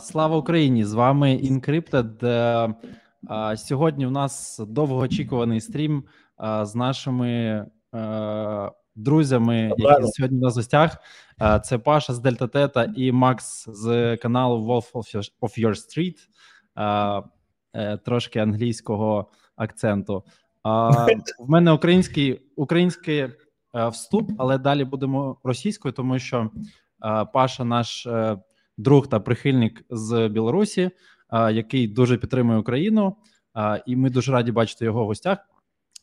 Слава Україні! З вами Encrypted. Е, сьогодні у нас довгоочікуваний стрім з нашими е, друзями, які сьогодні на гостях. Це Паша з Дельта Тета і Макс з каналу Wolf of Your Street. Е, трошки англійського акценту. В мене український український вступ, але далі будемо російською, тому що Паша наш друг та прихильник з Білорусі, який дуже підтримує Україну, і ми дуже раді бачити його в гостях.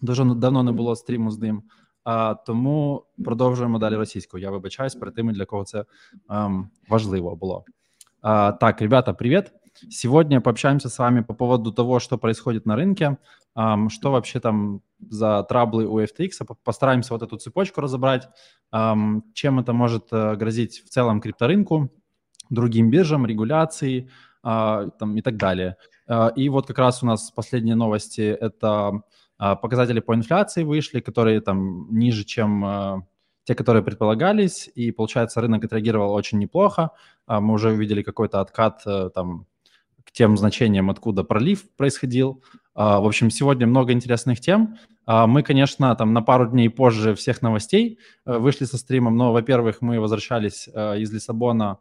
Дуже давно не було стріму з ним. А, Тому продовжуємо далі російською. Я вибачаюсь перед тими, для кого це ем, важливо было. А, так, ребята, привет. Сегодня пообщаемся с вами по поводу того, что происходит на рынке, эм, что вообще там за траблы у FTX. Постараемся вот эту цепочку разобрать, эм, чем это может э, грозить в целом крипторынку, Другим биржам, регуляции а, там, и так далее. А, и вот как раз у нас последние новости – это а, показатели по инфляции вышли, которые там ниже, чем те, которые предполагались, и, получается, рынок отреагировал очень неплохо. Мы уже увидели какой-то откат э, там к тем значениям, откуда пролив происходил. В общем, сегодня много интересных тем. Мы, конечно, там на пару дней позже всех новостей э, вышли со стримом, но, во-первых, мы возвращались э, из Лиссабона а,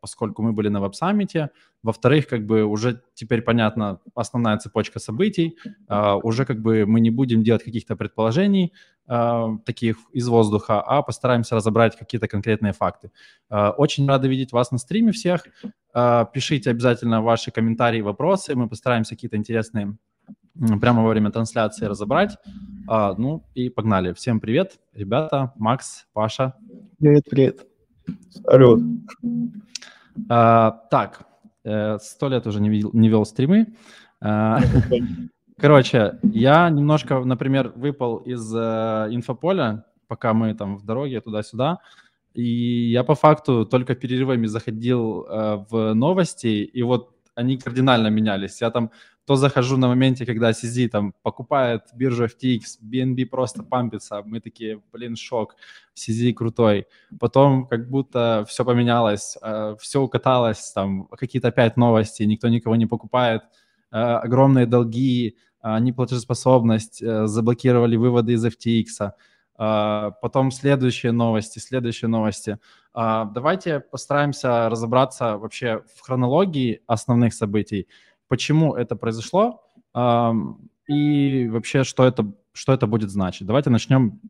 поскольку мы были на веб-саммите. Во-вторых, как бы уже теперь понятна основная цепочка событий. А, уже как бы мы не будем делать каких-то предположений а, таких из воздуха, а постараемся разобрать какие-то конкретные факты. Очень рады видеть вас на стриме всех. Пишите обязательно ваши комментарии, вопросы. Мы постараемся какие-то интересные прямо во время трансляции разобрать. Ну и погнали. Всем привет, ребята, Макс, Паша. Привет, привет. Салют. А, так, э, сто лет уже не, видел, не вел стримы. А, короче, я немножко, например, выпал из э, инфополя, пока мы там в дороге туда-сюда, и я по факту только перерывами заходил э, в новости, и вот они кардинально менялись. Я там то захожу на моменте, когда CZ там покупает биржу FTX, BNB просто пампится, мы такие, блин, шок, CZ крутой. Потом как будто все поменялось, э, все укаталось, там какие-то опять новости, никто никого не покупает, э, огромные долги, э, неплатежеспособность, заблокировали выводы из FTX. Потом следующие новости, следующие новости. Давайте постараемся разобраться вообще в хронологии основных событий почему это произошло и вообще, что это, что это будет значить. Давайте начнем,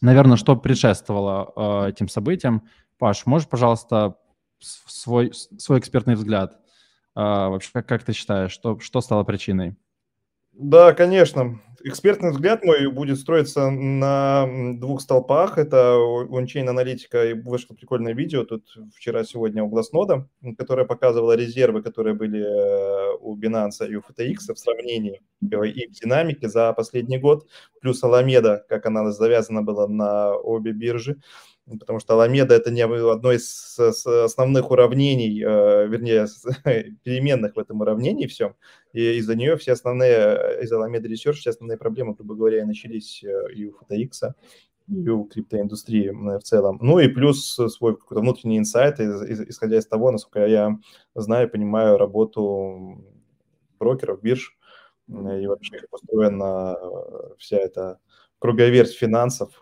наверное, что предшествовало а, этим событиям. Паш, можешь, пожалуйста, свой, свой экспертный взгляд? А, вообще, как, как ты считаешь, что, что стало причиной? Да, конечно. Экспертный взгляд мой будет строиться на двух столпах. Это ончейн аналитика и вышло прикольное видео тут вчера-сегодня у Глазнода, которое показывало резервы, которые были э, у Binance и у FTX в сравнении их динамики за последний год, плюс Аламеда, как она завязана была на обе биржи. Потому что Аламеда это не одно из основных уравнений, э, вернее, переменных в этом уравнении всем, и из-за нее все основные, из Аламеда Research все основные проблемы, грубо говоря, начались э, и у FTX, и у криптоиндустрии в целом. Ну и плюс свой какой-то внутренний инсайт, исходя из того, насколько я знаю, понимаю работу брокеров, бирж, и вообще как устроена э, вся эта круговерть финансов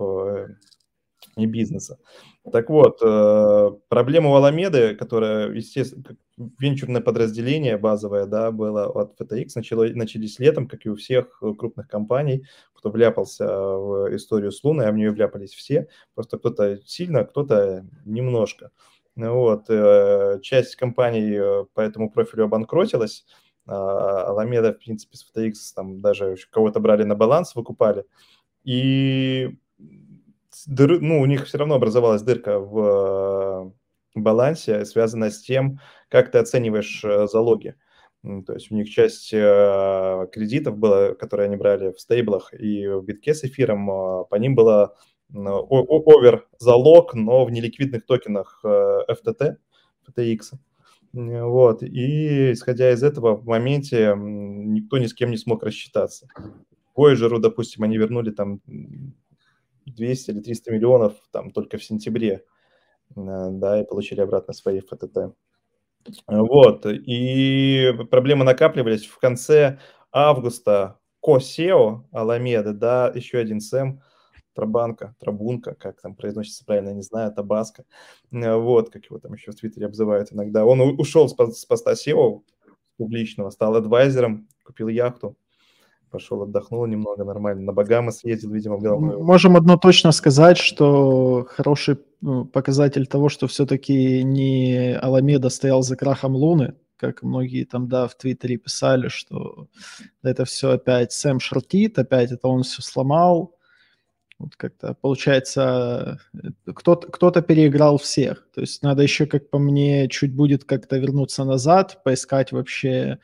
и бизнеса. Так вот, э, проблема у Аламеды, которая, естественно, венчурное подразделение базовое, да, было от FTX, начало, начались летом, как и у всех крупных компаний, кто вляпался в историю с Луной, а в нее вляпались все, просто кто-то сильно, кто-то немножко. Вот, э, часть компаний э, по этому профилю обанкротилась, а Аламеда, в принципе, с FTX там даже кого-то брали на баланс, выкупали, и дыр, ну, у них все равно образовалась дырка в э, балансе, связанная с тем, как ты оцениваешь э, залоги. То есть у них часть э, кредитов была, которые они брали в стейблах и в битке с эфиром, по ним было овер залог, но в неликвидных токенах FTT, FTX. Вот. И исходя из этого, в моменте никто ни с кем не смог рассчитаться. Voyager, допустим, они вернули там 200 или 300 миллионов там только в сентябре, э, да, и получили обратно свои ФТТ. Вот, и проблемы накапливались в конце августа. Косео Аламеда, да, еще один Сэм, Трабанка, Трабунка, как там произносится правильно, не знаю, Табаска. Вот, как его там еще в Твиттере обзывают иногда. Он ушел с поста SEO публичного, стал адвайзером, купил яхту, пошел отдохнул немного нормально, на Багамы съездил, видимо, в головную. Можем одно точно сказать, что хороший ну, показатель того, что все-таки не Аламеда стоял за крахом Луны, как многие там, да, в Твиттере писали, что это все опять Сэм шортит, опять это он все сломал. Вот как-то получается, кто-то, кто-то переиграл всех. То есть надо еще, как по мне, чуть будет как-то вернуться назад, поискать вообще,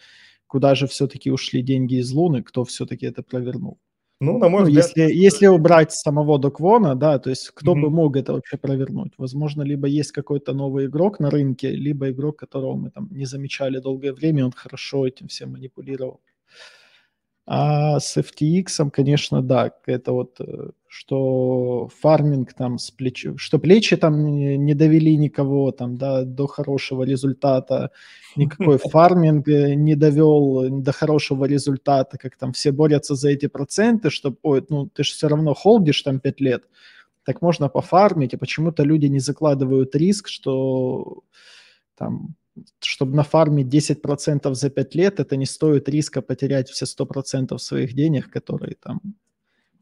куда же все-таки ушли деньги из Луны, кто все-таки это провернул. Ну, на мой ну, взгляд... Если, если убрать самого Доквона, да, то есть кто mm-hmm. бы мог это вообще провернуть? Возможно, либо есть какой-то новый игрок на рынке, либо игрок, которого мы там не замечали долгое время, он хорошо этим всем манипулировал. А с FTX, конечно, да, это вот, э, что фарминг там с плеч... что плечи там не довели никого там, да, до хорошего результата, никакой фарминг э, не довел до хорошего результата, как там все борются за эти проценты, чтобы, ой, ну, ты же все равно холдишь там 5 лет, так можно пофармить, и почему-то люди не закладывают риск, что там чтобы нафармить 10% за 5 лет, это не стоит риска потерять все 100% своих денег, которые там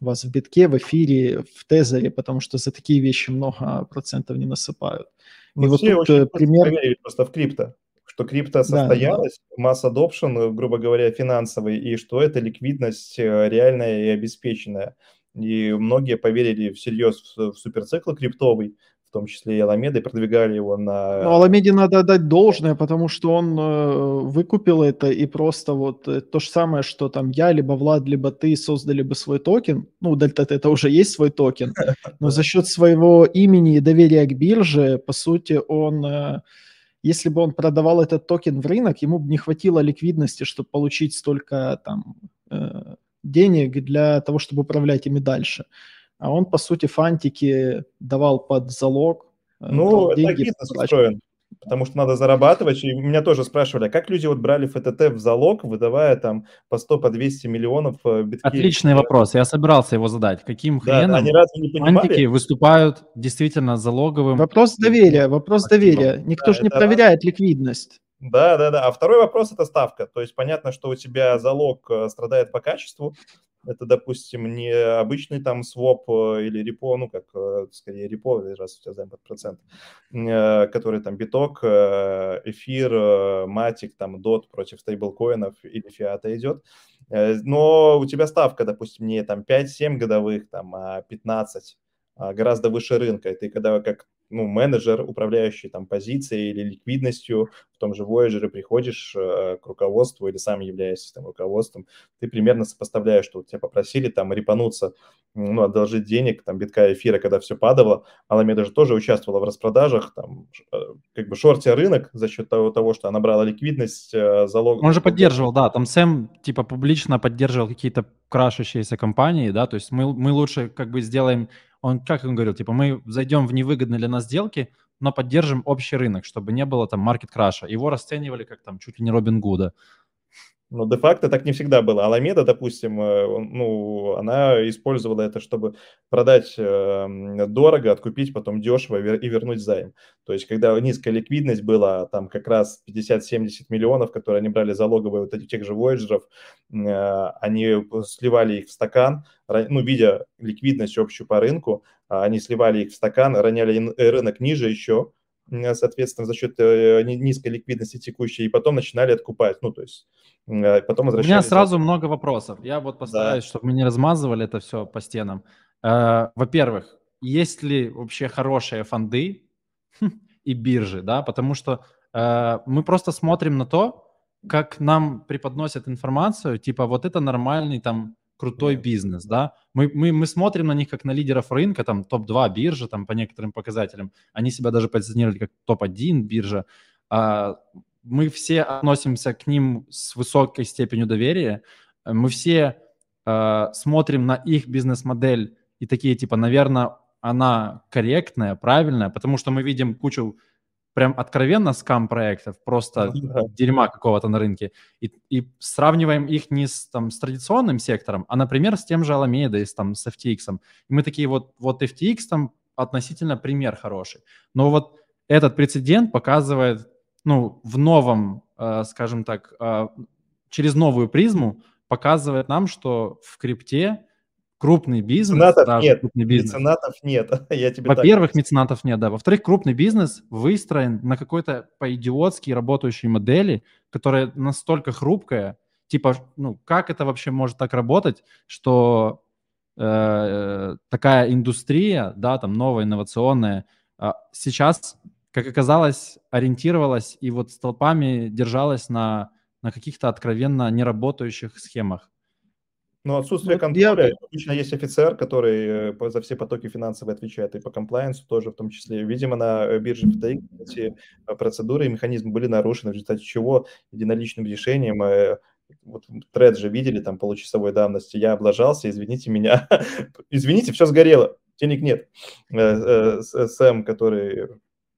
у вас в битке, в эфире, в тезере, потому что за такие вещи много процентов не насыпают. И вот тут э, пример... просто в крипто, что крипто состоялась, да, да. масс adoption, грубо говоря, финансовый, и что это ликвидность э, реальная и обеспеченная. И многие поверили всерьез в суперцикл криптовый, в том числе и Аламеды, продвигали его на... Ну, Аламеде надо отдать должное, потому что он э, выкупил это, и просто вот э, то же самое, что там я, либо Влад, либо ты создали бы свой токен, ну, Дельта это уже есть свой токен, но за счет своего имени и доверия к бирже, по сути, он... Э, если бы он продавал этот токен в рынок, ему бы не хватило ликвидности, чтобы получить столько там э, денег для того, чтобы управлять ими дальше а он, по сути, фантики давал под залог. Э, ну, это бизнес устроен, потому что надо зарабатывать. И меня тоже спрашивали, а как люди вот брали ФТТ в залог, выдавая там по 100, по 200 миллионов э, биткей? Отличный вопрос, я собирался его задать. Каким да, хреном они разве не фантики выступают действительно залоговым? Вопрос доверия, вопрос активом. доверия. Никто да, же не проверяет ликвидность. Да, да, да. А второй вопрос – это ставка. То есть понятно, что у тебя залог э, страдает по качеству, это, допустим, не обычный там своп э, или репо, ну, как э, скорее репо, раз у тебя займ под процент, э, который там биток, эфир, матик, там дот против стейблкоинов или фиата идет. Но у тебя ставка, допустим, не там 5-7 годовых, там, а 15 а гораздо выше рынка. И ты когда как ну, менеджер, управляющий там позицией или ликвидностью, в том же Voyager приходишь э, к руководству или сам являешься там руководством, ты примерно сопоставляешь, что тебя попросили там репануться, ну, одолжить денег, там, битка эфира, когда все падало, Аламеда же тоже участвовала в распродажах, там, э, как бы шортя рынок за счет того, того что она брала ликвидность, э, залог. Он же поддерживал, да, там Сэм, типа, публично поддерживал какие-то крашащиеся компании, да, то есть мы, мы лучше как бы сделаем он, как он говорил, типа, мы зайдем в невыгодные для нас сделки, но поддержим общий рынок, чтобы не было там маркет-краша. Его расценивали как там чуть ли не Робин Гуда. Но де-факто так не всегда было. Аламеда, допустим, э, ну, она использовала это, чтобы продать э, дорого, откупить потом дешево и вернуть займ. То есть, когда низкая ликвидность была, там как раз 50-70 миллионов, которые они брали залоговые вот этих тех же Voyager, э, они сливали их в стакан, ну, видя ликвидность общую по рынку, они сливали их в стакан, роняли рынок ниже еще, соответственно, за счет низкой ликвидности текущей, и потом начинали откупать. Ну, то есть Э, потом У меня сразу много вопросов. Я вот постараюсь, да. чтобы мы не размазывали это все по стенам. Э, во-первых, есть ли вообще хорошие фонды и биржи, да, потому что э, мы просто смотрим на то, как нам преподносят информацию, типа вот это нормальный там крутой бизнес, да, мы, мы, мы смотрим на них как на лидеров рынка, там топ-2 биржи, там по некоторым показателям, они себя даже позиционировали как топ-1 биржа, а мы все относимся к ним с высокой степенью доверия, мы все э, смотрим на их бизнес-модель и такие типа, наверное, она корректная, правильная, потому что мы видим кучу прям откровенно скам проектов, просто да. дерьма какого-то на рынке, и, и сравниваем их не с, там, с традиционным сектором, а, например, с тем же Alameda, с, там, с FTX. И мы такие вот, вот FTX там относительно пример хороший. Но вот этот прецедент показывает, ну, в новом, э, скажем так, э, через новую призму показывает нам, что в крипте крупный бизнес, меценатов даже нет, крупный бизнес. Меценатов нет, я тебе Во-первых, меценатов нет, да. Во-вторых, крупный бизнес выстроен на какой-то по-идиотски работающей модели, которая настолько хрупкая, типа, ну, как это вообще может так работать, что э, такая индустрия, да, там, новая, инновационная, э, сейчас, как оказалось, ориентировалась и вот столпами держалась на, на каких-то откровенно неработающих схемах. Ну, отсутствие вот контроля. Я... Обычно есть офицер, который э, за все потоки финансовые отвечает, и по комплайенсу тоже в том числе. Видимо, на э, бирже FTX эти э, процедуры и механизмы были нарушены, в результате чего единоличным решением вот тред же видели там получасовой давности, я облажался, извините меня, извините, все сгорело, денег нет. Сэм, который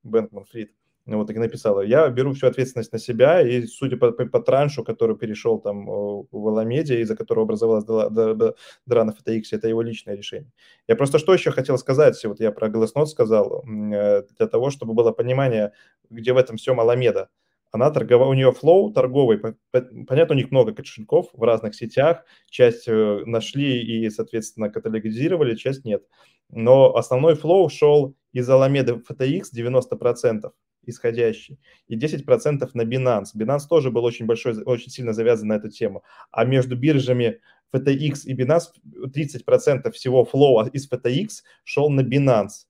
Бэнкман Фрид, вот так и написала. Я беру всю ответственность на себя, и судя по, по, по траншу, который перешел там в Аламеде, из-за которого образовалась дра на FTX, это его личное решение. Я просто что еще хотел сказать, вот я про Glassnode сказал, э, для того, чтобы было понимание, где в этом всем Аламеда. Она торговая, у нее flow торговый, понятно, у них много кошельков в разных сетях, часть э, нашли и, соответственно, каталогизировали, часть нет. Но основной flow шел из Аламеды FTX 90% исходящий, и 10% на Binance. Binance тоже был очень большой, очень сильно завязан на эту тему. А между биржами FTX и Binance 30% всего flow из FTX шел на Binance.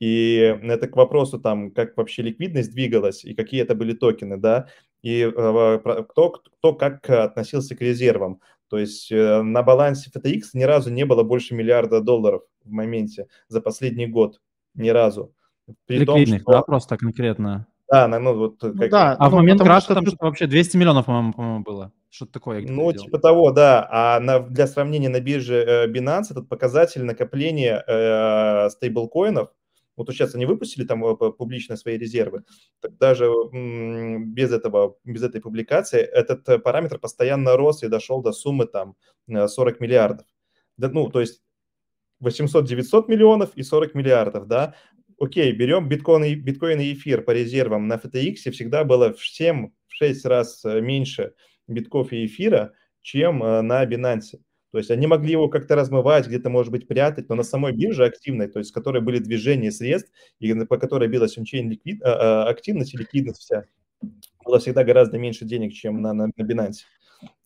И это к вопросу там, как вообще ликвидность двигалась и какие это были токены, да, и э, кто, кто как относился к резервам. То есть э, на балансе FTX ни разу не было больше миллиарда долларов в моменте за последний год. Ни разу. При Ликвидных, том, что... да, просто конкретно? Да, ну вот... Ну, как... да, а ну, в момент краша что... там что-то вообще 200 миллионов, по-моему, по было. Что-то такое. Ну, видел. типа того, да. А на, для сравнения на бирже э, Binance этот показатель накопления э, стейблкоинов, вот сейчас они выпустили там э, публично свои резервы, так даже м- без этого, без этой публикации этот э, параметр постоянно рос и дошел до суммы там 40 миллиардов. Да, ну, то есть 800-900 миллионов и 40 миллиардов, да, окей, берем биткоин и, биткоин и эфир по резервам. На FTX всегда было в 7-6 раз э, меньше битков и эфира, чем э, на Binance. То есть они могли его как-то размывать, где-то, может быть, прятать, но на самой бирже активной, то есть с которой были движения средств, и по которой билась ончейн ликвид, а, активность и ликвидность вся, было всегда гораздо меньше денег, чем на, на, на Binance.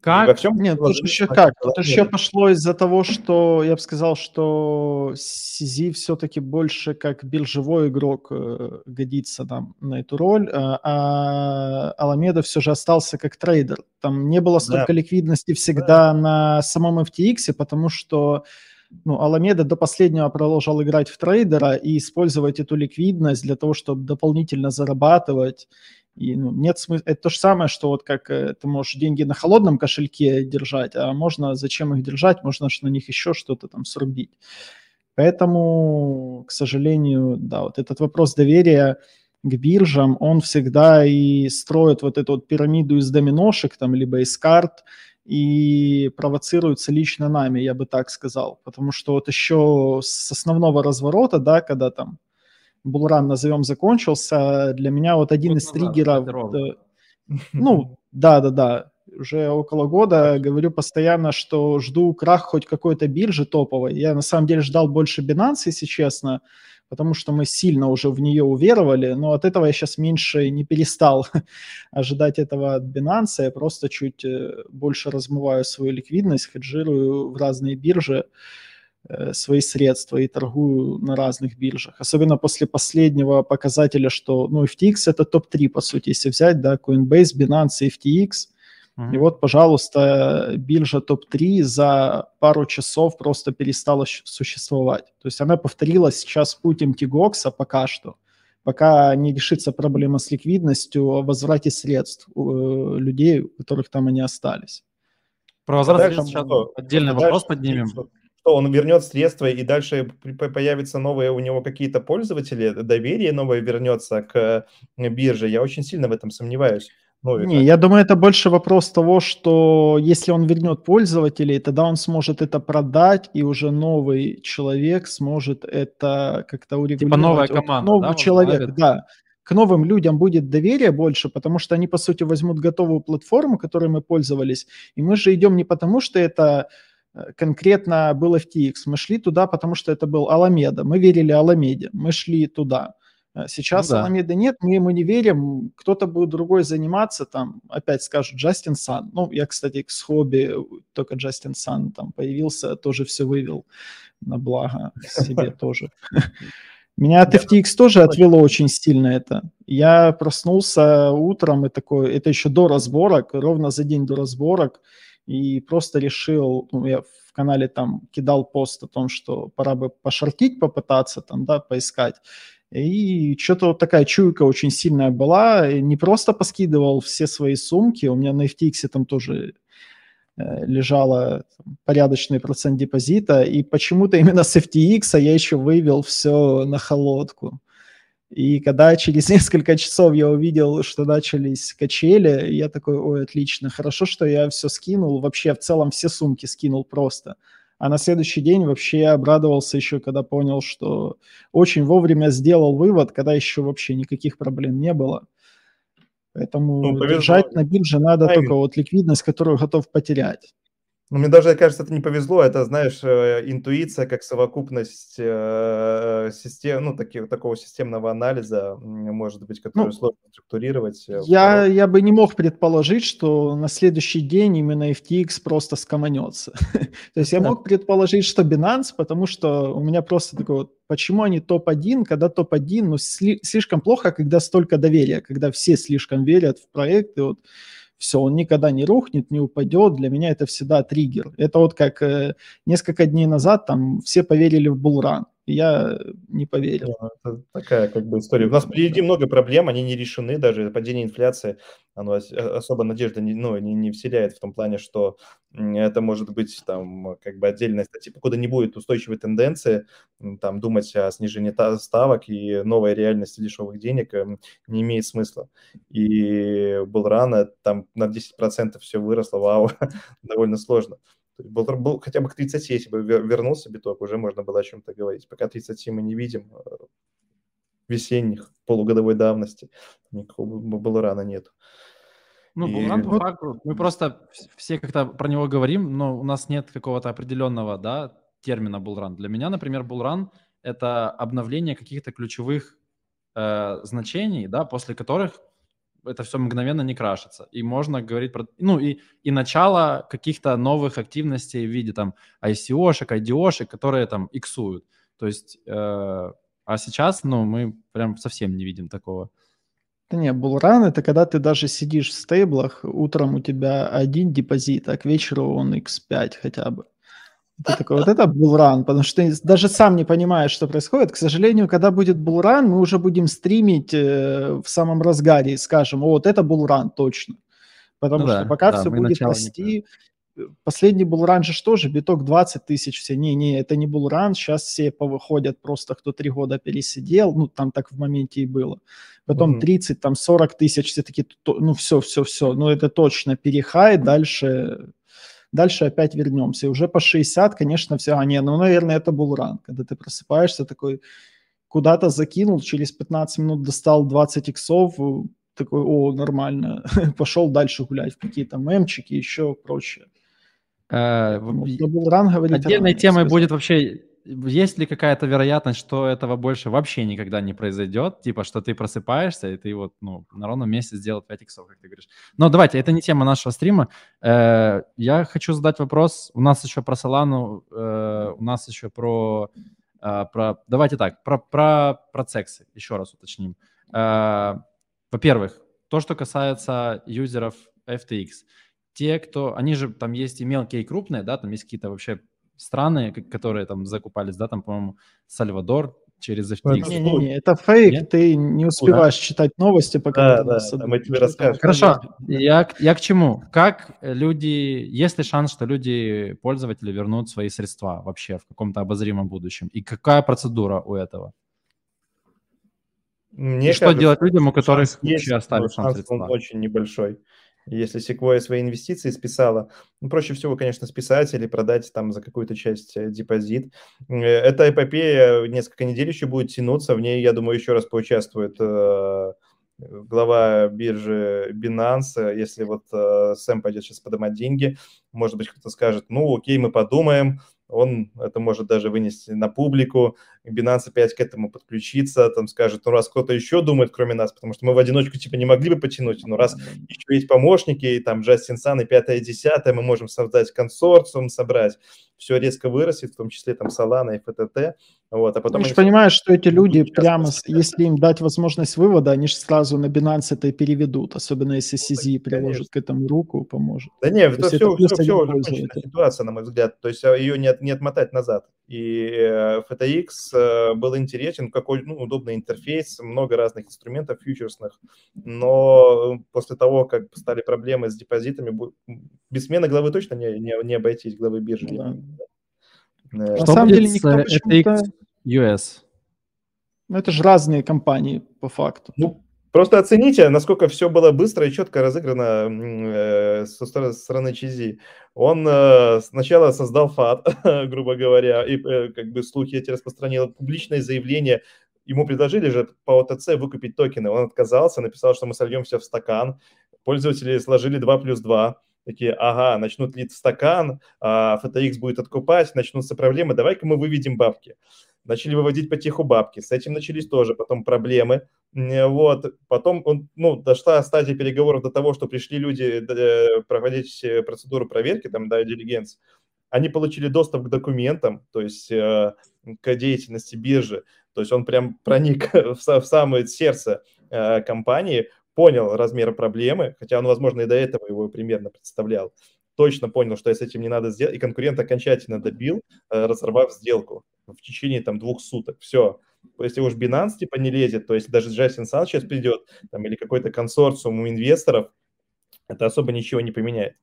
Как? Во всем Нет, тут еще как? Тут еще пошло из-за того, что я бы сказал, что CZ все-таки больше как биржевой игрок э, годится нам на эту роль, а, а Аламеда все же остался как трейдер. Там не было столько да. ликвидности всегда да. на самом FTX, потому что ну, Аламеда до последнего продолжал играть в трейдера и использовать эту ликвидность для того, чтобы дополнительно зарабатывать и ну, нет смысла. Это то же самое, что вот как э, ты можешь деньги на холодном кошельке держать, а можно зачем их держать, можно же на них еще что-то там срубить. Поэтому, к сожалению, да, вот этот вопрос доверия к биржам, он всегда и строит вот эту вот пирамиду из доминошек, там, либо из карт, и провоцируется лично нами, я бы так сказал. Потому что вот еще с основного разворота, да, когда там булран, назовем, закончился, для меня вот один из триггеров... Ну, да-да-да, уже около года говорю постоянно, что жду крах хоть какой-то биржи топовой. Я на самом деле ждал больше Binance, если честно, потому что мы сильно уже в нее уверовали, но от этого я сейчас меньше не перестал ожидать этого от Binance, я просто чуть э, больше размываю свою ликвидность, хеджирую в разные биржи. Э, свои средства и торгую на разных биржах. Особенно после последнего показателя, что ну, FTX это топ-3, по сути, если взять, да, Coinbase, Binance и FTX. Mm-hmm. И вот, пожалуйста, биржа топ-3 за пару часов просто перестала существовать. То есть она повторила сейчас путь MTGOX пока что, пока не решится проблема с ликвидностью, о возврате средств у э, людей, у которых там они остались. Про возврат средств сейчас отдельный вопрос поднимем что он вернет средства и дальше появятся новые у него какие-то пользователи, доверие новое вернется к бирже. Я очень сильно в этом сомневаюсь. Ну, Не, я думаю, это больше вопрос того, что если он вернет пользователей, тогда он сможет это продать, и уже новый человек сможет это как-то урегулировать. Типа новая команда, Новый да? человек, да. К новым людям будет доверие больше, потому что они, по сути, возьмут готовую платформу, которой мы пользовались, и мы же идем не потому, что это э, конкретно был FTX. Мы шли туда, потому что это был Аламеда. Мы верили Аламеде. Мы шли туда. Э, сейчас ну, да. Аламеды нет, мы ему не верим, кто-то будет другой заниматься, там опять скажут Джастин Сан. Ну, я, кстати, с хобби, только Джастин Сан там появился, тоже все вывел на благо себе тоже. Меня от FTX тоже отвело очень сильно это. Я проснулся утром и такой, это еще до разборок, ровно за день до разборок, и просто решил, ну, я в канале там кидал пост о том, что пора бы пошортить, попытаться там, да, поискать. И что-то вот такая чуйка очень сильная была. И не просто поскидывал все свои сумки. У меня на FTX там тоже э, лежало порядочный процент депозита. И почему-то именно с FTX я еще вывел все на холодку. И когда через несколько часов я увидел, что начались качели, я такой, ой, отлично, хорошо, что я все скинул, вообще в целом все сумки скинул просто. А на следующий день вообще я обрадовался еще, когда понял, что очень вовремя сделал вывод, когда еще вообще никаких проблем не было. Поэтому ну, держать на бирже надо Тайминг. только вот ликвидность, которую готов потерять. Ну, мне даже кажется, это не повезло. Это, знаешь, э, интуиция как совокупность э, систем, ну, таки, такого системного анализа, может быть, который ну, сложно структурировать. Э, я, я бы не мог предположить, что на следующий день именно FTX просто скоманется. То есть я мог предположить, что Binance, потому что у меня просто такой вот, почему они топ-1, когда топ-1, ну, слишком плохо, когда столько доверия, когда все слишком верят в проект, и вот все, он никогда не рухнет, не упадет. Для меня это всегда триггер. Это вот как э, несколько дней назад там все поверили в булран я не поверил. Это такая как бы история. У нас впереди много проблем, они не решены, даже падение инфляции, оно особо надежды не, ну, не, не вселяет в том плане, что это может быть там как бы отдельная статья, покуда не будет устойчивой тенденции, там думать о снижении ставок и новой реальности дешевых денег не имеет смысла. И был рано, там на 10% все выросло, вау, довольно сложно был, был хотя бы к 30, если бы вернулся биток, уже можно было о чем-то говорить. Пока 30 мы не видим э, весенних, полугодовой давности, никакого было рано нет. Ну, Булран, по факту, мы просто все как-то про него говорим, но у нас нет какого-то определенного, да, термина булран. Для меня, например, булран – это обновление каких-то ключевых э, значений, да, после которых это все мгновенно не крашится. И можно говорить про... Ну, и, и начало каких-то новых активностей в виде там ICO-шек, IDO-шек, которые там иксуют. То есть... Э, а сейчас, ну, мы прям совсем не видим такого. Да не, булран это когда ты даже сидишь в стейблах, утром у тебя один депозит, а к вечеру он x5 хотя бы. Ты такой, вот это булран, потому что ты даже сам не понимаешь, что происходит. К сожалению, когда будет булран, мы уже будем стримить э, в самом разгаре и скажем, о, вот это булран точно. Потому ну, что да, пока да, все будет расти, э, последний булран же что же, биток 20 тысяч все. Не-не, это не булран, сейчас все повыходят просто, кто три года пересидел, ну, там так в моменте и было. Потом mm-hmm. 30, там 40 тысяч, все таки ну, все, все, все, ну, это точно перехай, дальше дальше опять вернемся. И уже по 60, конечно, все, а не, ну, наверное, это был ран, когда ты просыпаешься такой, куда-то закинул, через 15 минут достал 20 иксов, такой, о, нормально, пошел дальше гулять в какие-то мемчики, еще прочее. Э, отдельной темой будет вообще есть ли какая-то вероятность, что этого больше вообще никогда не произойдет? Типа, что ты просыпаешься, и ты вот, ну, на ровном месте сделал 5 иксов, как ты говоришь. Но давайте, это не тема нашего стрима. Э, я хочу задать вопрос. У нас еще про Solana, э, у нас еще про... Э, про давайте так, про, про, про сексы еще раз уточним. Во-первых, то, что касается юзеров FTX. Те, кто... Они же, там есть и мелкие, и крупные, да, там есть какие-то вообще страны, которые там закупались, да, там, по-моему, Сальвадор, через FTX. Не-не-не, это фейк, Нет? ты не успеваешь да. читать новости, пока... Да, да, мы тебе расскажем. Хорошо, я, я к чему? Как люди, есть ли шанс, что люди, пользователи вернут свои средства вообще в каком-то обозримом будущем? И какая процедура у этого? Мне и кажется, что делать людям, у которых вообще остались шанс средства? Он очень небольшой. Если Sequoia свои инвестиции списала, ну, проще всего, конечно, списать или продать там за какую-то часть э, депозит. Э, эта эпопея несколько недель еще будет тянуться, в ней, я думаю, еще раз поучаствует э, глава биржи Binance, если вот э, Сэм пойдет сейчас поднимать деньги, может быть, кто-то скажет, ну, окей, мы подумаем, он это может даже вынести на публику, Binance опять к этому подключиться, там скажет, ну раз кто-то еще думает, кроме нас, потому что мы в одиночку типа не могли бы потянуть, но раз еще есть помощники, и там Джастин Сан и пятое, десятое, мы можем создать консорциум, собрать, все резко вырастет, в том числе там Solana и FTT, вот, а потом... Ты же понимаешь, что эти люди прямо, если им дать возможность вывода, они же сразу на Binance это и переведут, особенно если CZ ну, приложит к этому руку, поможет. Да нет, это все, это все, все уже ситуация, на мой взгляд, то есть а, ее не, не отмотать назад. И э, FTX э, был интересен, какой ну, удобный интерфейс, много разных инструментов фьючерсных, но после того, как стали проблемы с депозитами, без смены главы точно не, не, не обойтись, главы биржи. Да. На Что самом деле никто FTX US? Ну, это же разные компании по факту. Ну, Просто оцените, насколько все было быстро и четко разыграно э, со стороны Чизи. Он э, сначала создал ФАТ, грубо говоря, и э, как бы слухи эти распространил, публичное заявление. Ему предложили же по ОТЦ выкупить токены. Он отказался, написал, что мы сольемся в стакан. Пользователи сложили 2 плюс 2 такие, ага, начнут лить стакан, а FTX будет откупать, начнутся проблемы, давай-ка мы выведем бабки начали выводить потиху бабки. С этим начались тоже потом проблемы. Вот. Потом он, ну, дошла стадия переговоров до того, что пришли люди э, проводить э, процедуру проверки, там, да, дилигенс. Они получили доступ к документам, то есть э, к деятельности биржи. То есть он прям проник в, самое сердце э, компании, понял размер проблемы, хотя он, возможно, и до этого его примерно представлял точно понял, что я с этим не надо сделать, и конкурент окончательно добил, э, разорвав сделку в течение там двух суток. Все. Если уж Binance типа не лезет, то есть даже Джастин Сан сейчас придет, там, или какой-то консорциум у инвесторов, это особо ничего не поменяет.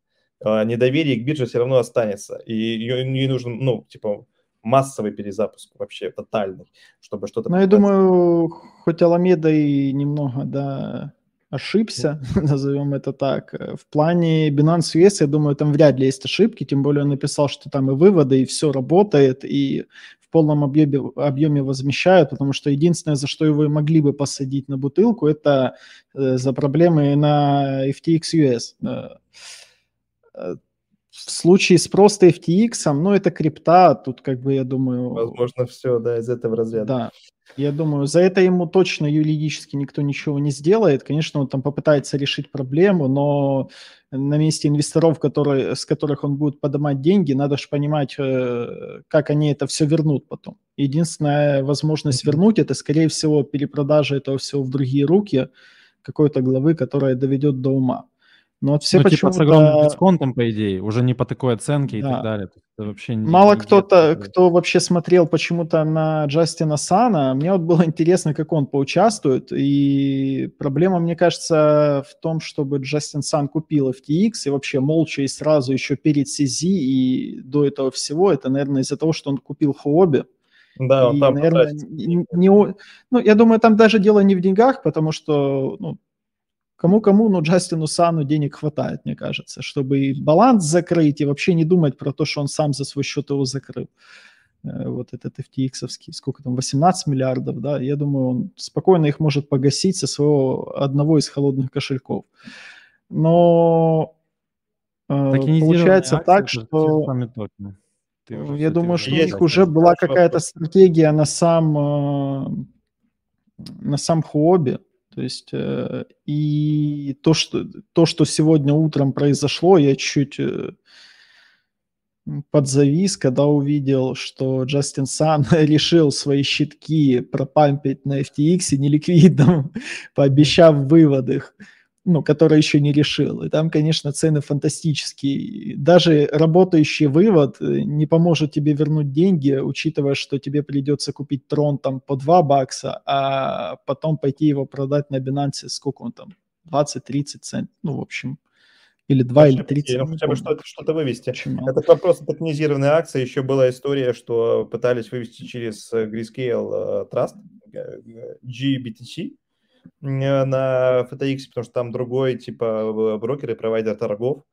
А, недоверие к бирже все равно останется, и не нужен, ну, типа, массовый перезапуск вообще тотальный, чтобы что-то... Ну, я думаю, хоть Аламеда и немного, да, ошибся, назовем это так. В плане Binance US, я думаю, там вряд ли есть ошибки, тем более он написал, что там и выводы, и все работает, и в полном объеме, объеме возмещают, потому что единственное, за что его могли бы посадить на бутылку, это э, за проблемы на FTX US. Э, э, в случае с просто FTX, ну, это крипта, тут как бы, я думаю... Возможно, все, да, из этого разряда. Да. Я думаю, за это ему точно юридически никто ничего не сделает. Конечно, он там попытается решить проблему, но на месте инвесторов, которые, с которых он будет поднимать деньги, надо же понимать, э, как они это все вернут потом. Единственная возможность вернуть – это, скорее всего, перепродажа этого всего в другие руки какой-то главы, которая доведет до ума. Но вот все ну, типа с огромным дисконтом, по идее, уже не по такой оценке да. и так далее. Это вообще не, Мало кто-то, кто вообще смотрел почему-то на Джастина Сана, мне вот было интересно, как он поучаствует, и проблема, мне кажется, в том, чтобы Джастин Сан купил FTX и вообще молча и сразу еще перед CZ и до этого всего, это, наверное, из-за того, что он купил Хуоби. Да, он и, там наверное, не, не, ну, я думаю, там даже дело не в деньгах, потому что ну, Кому-кому, но Джастину Сану денег хватает, мне кажется, чтобы и баланс закрыть, и вообще не думать про то, что он сам за свой счет его закрыл. Э, вот этот FTX, сколько там, 18 миллиардов, да, я думаю, он спокойно их может погасить со своего одного из холодных кошельков. Но э, получается так, что... Я думаю, что у них уже была какая-то стратегия на сам, э, на сам Хуоби, то есть э, и то что, то, что сегодня утром произошло, я чуть э, подзавис, когда увидел, что Джастин Сан решил свои щитки пропампить на FTX и неликвидном, пообещав вывод их. Ну, который еще не решил. И там, конечно, цены фантастические. Даже работающий вывод э, не поможет тебе вернуть деньги, учитывая, что тебе придется купить трон там по 2 бакса, а потом пойти его продать на Binance, сколько он там, 20-30 цент, ну, в общем, или 2, или 30. Ну, хотя бы что-то, что-то вывести. Это просто токенизированная акция. Еще была история, что пытались вывести через э, Grayscale э, Trust, GBTC, на FTX, потому что там другой типа брокер и провайдер торгов.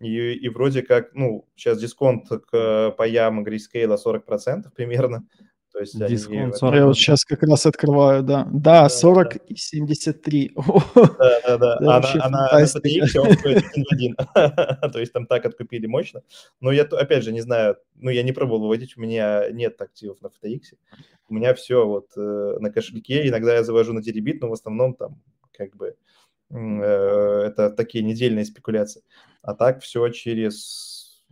И, и вроде как, ну, сейчас дисконт к паям Grayscale 40% примерно. То есть Дисконт они... 40. Я вот сейчас как раз открываю, да. Да, 40 да. и 73. Да, да, да. Она, она на FTX, он стоит 1 То есть там так откупили мощно. Но я, опять же, не знаю, ну, я не пробовал выводить, у меня нет активов на FTX. У меня все вот э, на кошельке. Иногда я завожу на Теребит, но в основном там как бы э, это такие недельные спекуляции. А так все через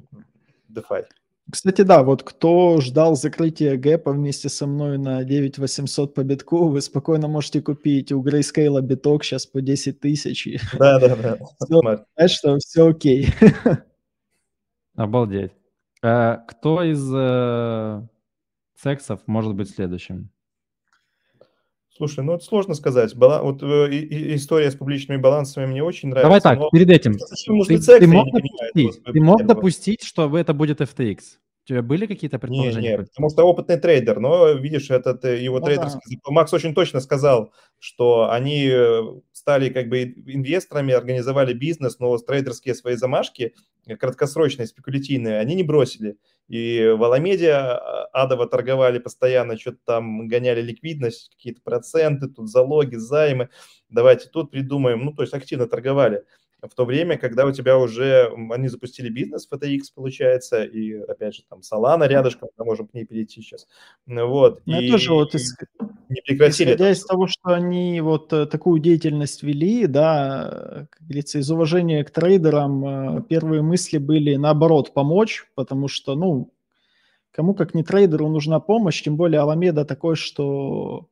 DeFi. Кстати, да, вот кто ждал закрытия гэпа вместе со мной на 9800 по битку, вы спокойно можете купить у Grayscale биток сейчас по 10 тысяч. Да, да, да. Знаешь, что все окей. Обалдеть. А, кто из э, сексов может быть следующим? Слушай, ну это сложно сказать. Бала... Вот э, и, история с публичными балансами мне очень нравится. Давай так, но... перед этим. Ты, ты, мог, допустить, ты мог допустить, что это будет FTX? У тебя были какие-то предположения? Не, не, потому что опытный трейдер, но видишь, этот э, его ну, трейдерский... Да. Макс очень точно сказал, что они э, стали как бы инвесторами, организовали бизнес, но трейдерские свои замашки, краткосрочные, спекулятивные, они не бросили. И в Аламеде а, адово торговали постоянно, что-то там гоняли ликвидность, какие-то проценты, тут залоги, займы, давайте тут придумаем. Ну, то есть активно торговали в то время, когда у тебя уже, они запустили бизнес, FTX получается, и, опять же, там Solana рядышком, мы можем к ней перейти сейчас, вот. Ну, и, тоже вот из... не прекратили. Исходя это. из того, что они вот э, такую деятельность вели, да, как говорится, из уважения к трейдерам, э, первые мысли были, наоборот, помочь, потому что, ну, кому как не трейдеру нужна помощь, тем более Аламеда такой, что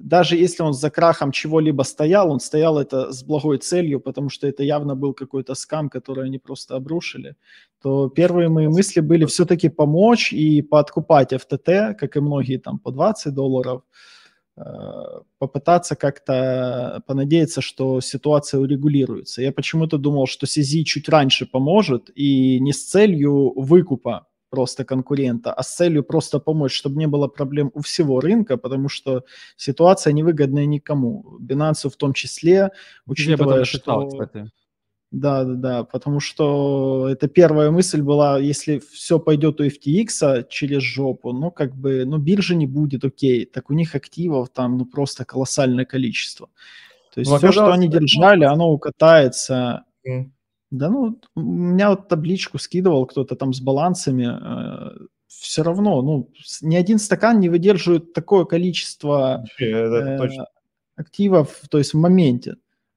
даже если он за крахом чего-либо стоял, он стоял это с благой целью, потому что это явно был какой-то скам, который они просто обрушили, то первые мои мысли были все-таки помочь и подкупать FTT, как и многие там по 20 долларов, э, попытаться как-то понадеяться, что ситуация урегулируется. Я почему-то думал, что CZ чуть раньше поможет и не с целью выкупа, просто конкурента, а с целью просто помочь, чтобы не было проблем у всего рынка, потому что ситуация невыгодная никому, Binance в том числе, учитывая, что... Читал, кстати. Да, да, да, потому что это первая мысль была, если все пойдет у FTX через жопу, ну, как бы, ну, биржи не будет, окей, так у них активов там, ну, просто колоссальное количество. То есть ну, все, что они держали, оно укатается. Mm. Да ну, у меня вот табличку скидывал кто-то там с балансами. Э, все равно, ну, ни один стакан не выдерживает такое количество э, активов, то есть в моменте.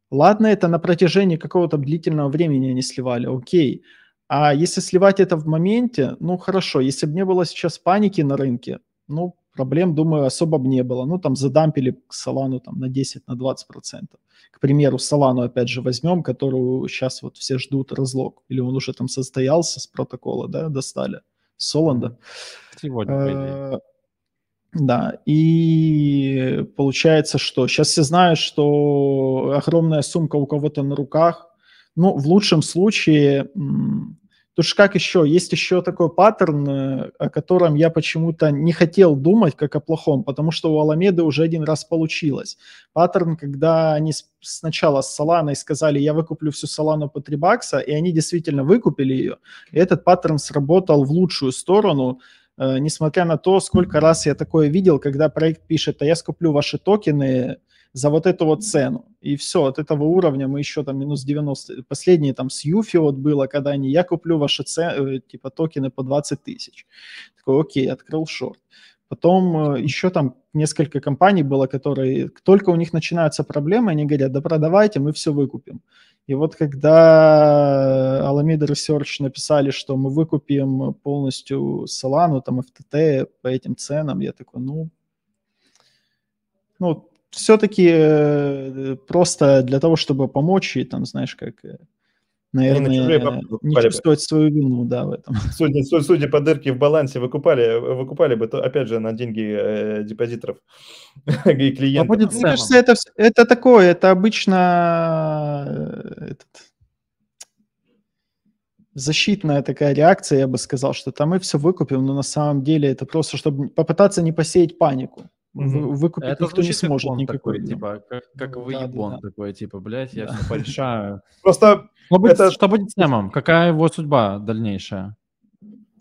Ладно, это на протяжении какого-то длительного времени они сливали, окей. А если сливать это в моменте, ну хорошо, если бы не было сейчас паники на рынке, ну, проблем, думаю, особо бы не было. Ну, там задампили Солану там, на 10-20%. На 20%. К примеру, Солану, опять же, возьмем, которую сейчас вот все ждут разлог. Или он уже там состоялся с протокола, да, достали. Соланда. Сегодня, э, да, и получается, что сейчас все знают, что огромная сумка у кого-то на руках. Ну, в лучшем случае Потому что как еще? Есть еще такой паттерн, э, о котором я почему-то не хотел думать как о плохом, потому что у Аламеды уже один раз получилось. Паттерн, когда они сначала с Соланой сказали, я выкуплю всю Солану по 3 бакса, и они действительно выкупили ее. И этот паттерн сработал в лучшую сторону, э, несмотря на то, сколько раз я такое видел, когда проект пишет, а я скуплю ваши токены, за вот эту вот цену. И все, от этого уровня мы еще там минус 90. Последние там с Юфи вот было, когда они, я куплю ваши цены, э, типа токены по 20 тысяч. Такой, окей, открыл шорт. Потом э, еще там несколько компаний было, которые, только у них начинаются проблемы, они говорят, да продавайте, мы все выкупим. И вот когда Alameda Research написали, что мы выкупим полностью Solana, там FTT по этим ценам, я такой, ну, ну, все-таки э, просто для того, чтобы помочь, и там, знаешь, как, э, наверное, не чувствовать свою вину, да, в этом. Судя, судя по дырке в балансе, выкупали, выкупали бы, то, опять же, на деньги э, депозиторов и клиентов. Мне кажется, это, это такое, это обычно э, этот, защитная такая реакция, я бы сказал, что там мы все выкупим, но на самом деле это просто, чтобы попытаться не посеять панику. Вы, выкупить это никто не сможет никакой. Такой, типа, как, как выебон да, да, такой, типа, блядь, я да. все порешаю. Просто что будет, это... что будет с Нэмом? Какая его судьба дальнейшая?